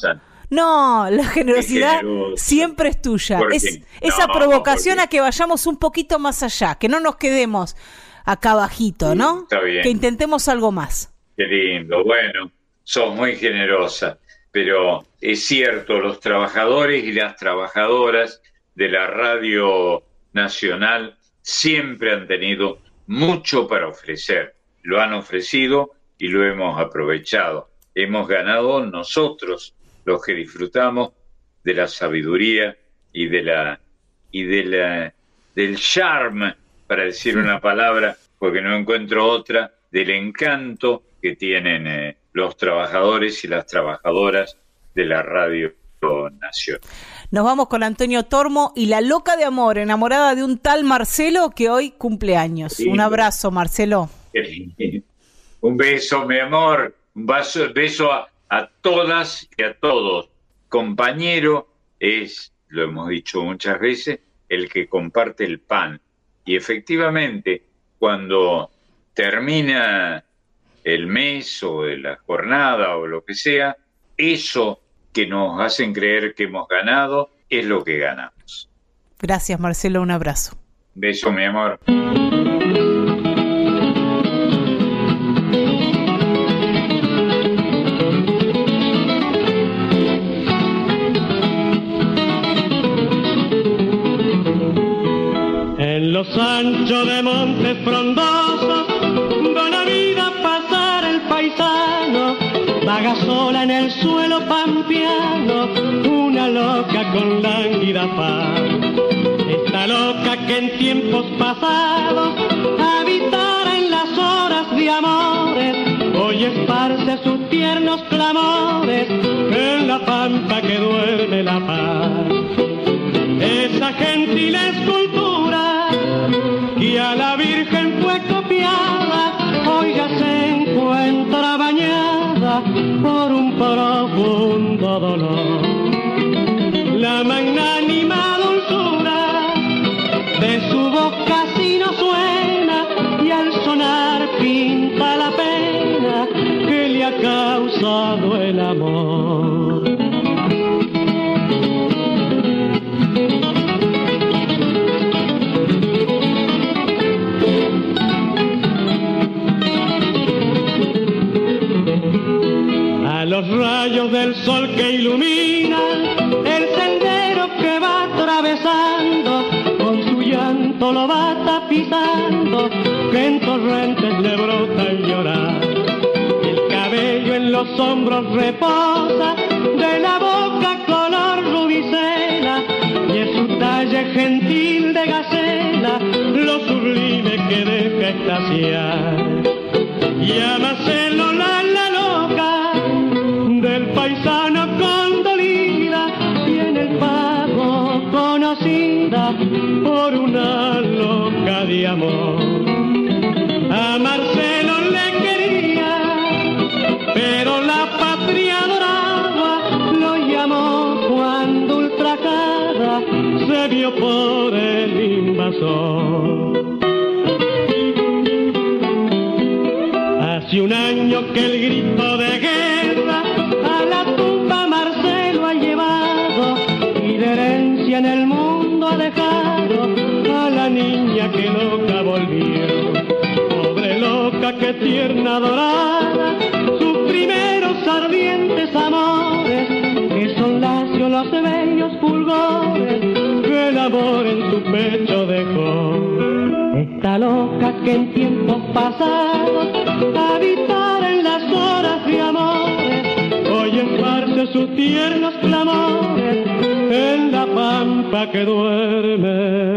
No, la generosidad siempre es tuya. ¿Por Es esa provocación a que vayamos un poquito más allá, que no nos quedemos acá bajito, ¿no? está bien. Que intentemos algo más. Qué lindo, bueno, sos muy generosa, pero es cierto, los trabajadores y las trabajadoras de la radio nacional siempre han tenido mucho para ofrecer, lo han ofrecido y lo hemos aprovechado. Hemos ganado nosotros, los que disfrutamos de la sabiduría y de la y de la del charme, para decir una palabra, porque no encuentro otra, del encanto que tienen eh, los trabajadores y las trabajadoras de la radio nacional. Nos vamos con Antonio Tormo y la loca de amor, enamorada de un tal Marcelo que hoy cumple años. Sí. Un abrazo, Marcelo. Un beso, mi amor, un vaso- beso a, a todas y a todos. Compañero es, lo hemos dicho muchas veces, el que comparte el pan. Y efectivamente, cuando termina el mes o la jornada o lo que sea, eso que nos hacen creer que hemos ganado es lo que ganamos. Gracias, Marcelo. Un abrazo. Beso, mi amor. De frondosos la vida pasar el paisano, vaga sola en el suelo pampeano, una loca con lánguida paz. Esta loca que en tiempos pasados habitara en las horas de amores, hoy esparce sus tiernos clamores en la pampa que duerme la paz esa gentil escultura un profundo dolor. La magnánima sol que ilumina el sendero que va atravesando, con su llanto lo va tapizando, que en torrentes le brota el llorar. El cabello en los hombros reposa, de la boca color rubicela, y es su talle gentil de gacela, lo sublime que deja extasiar. Llámaselo loca de amor. A Marcelo le quería, pero la patria dorada lo llamó cuando ultrajada se vio por el invasor. Hace un año que el grito de guerra la niña que loca volvió. Pobre loca que tierna dorada, sus primeros ardientes amores, que son lacios los bellos fulgores el amor en su pecho dejó. Esta loca que en tiempos pasados habitara en las horas de amores, hoy esparce sus tiernos clamores en la pampa que duerme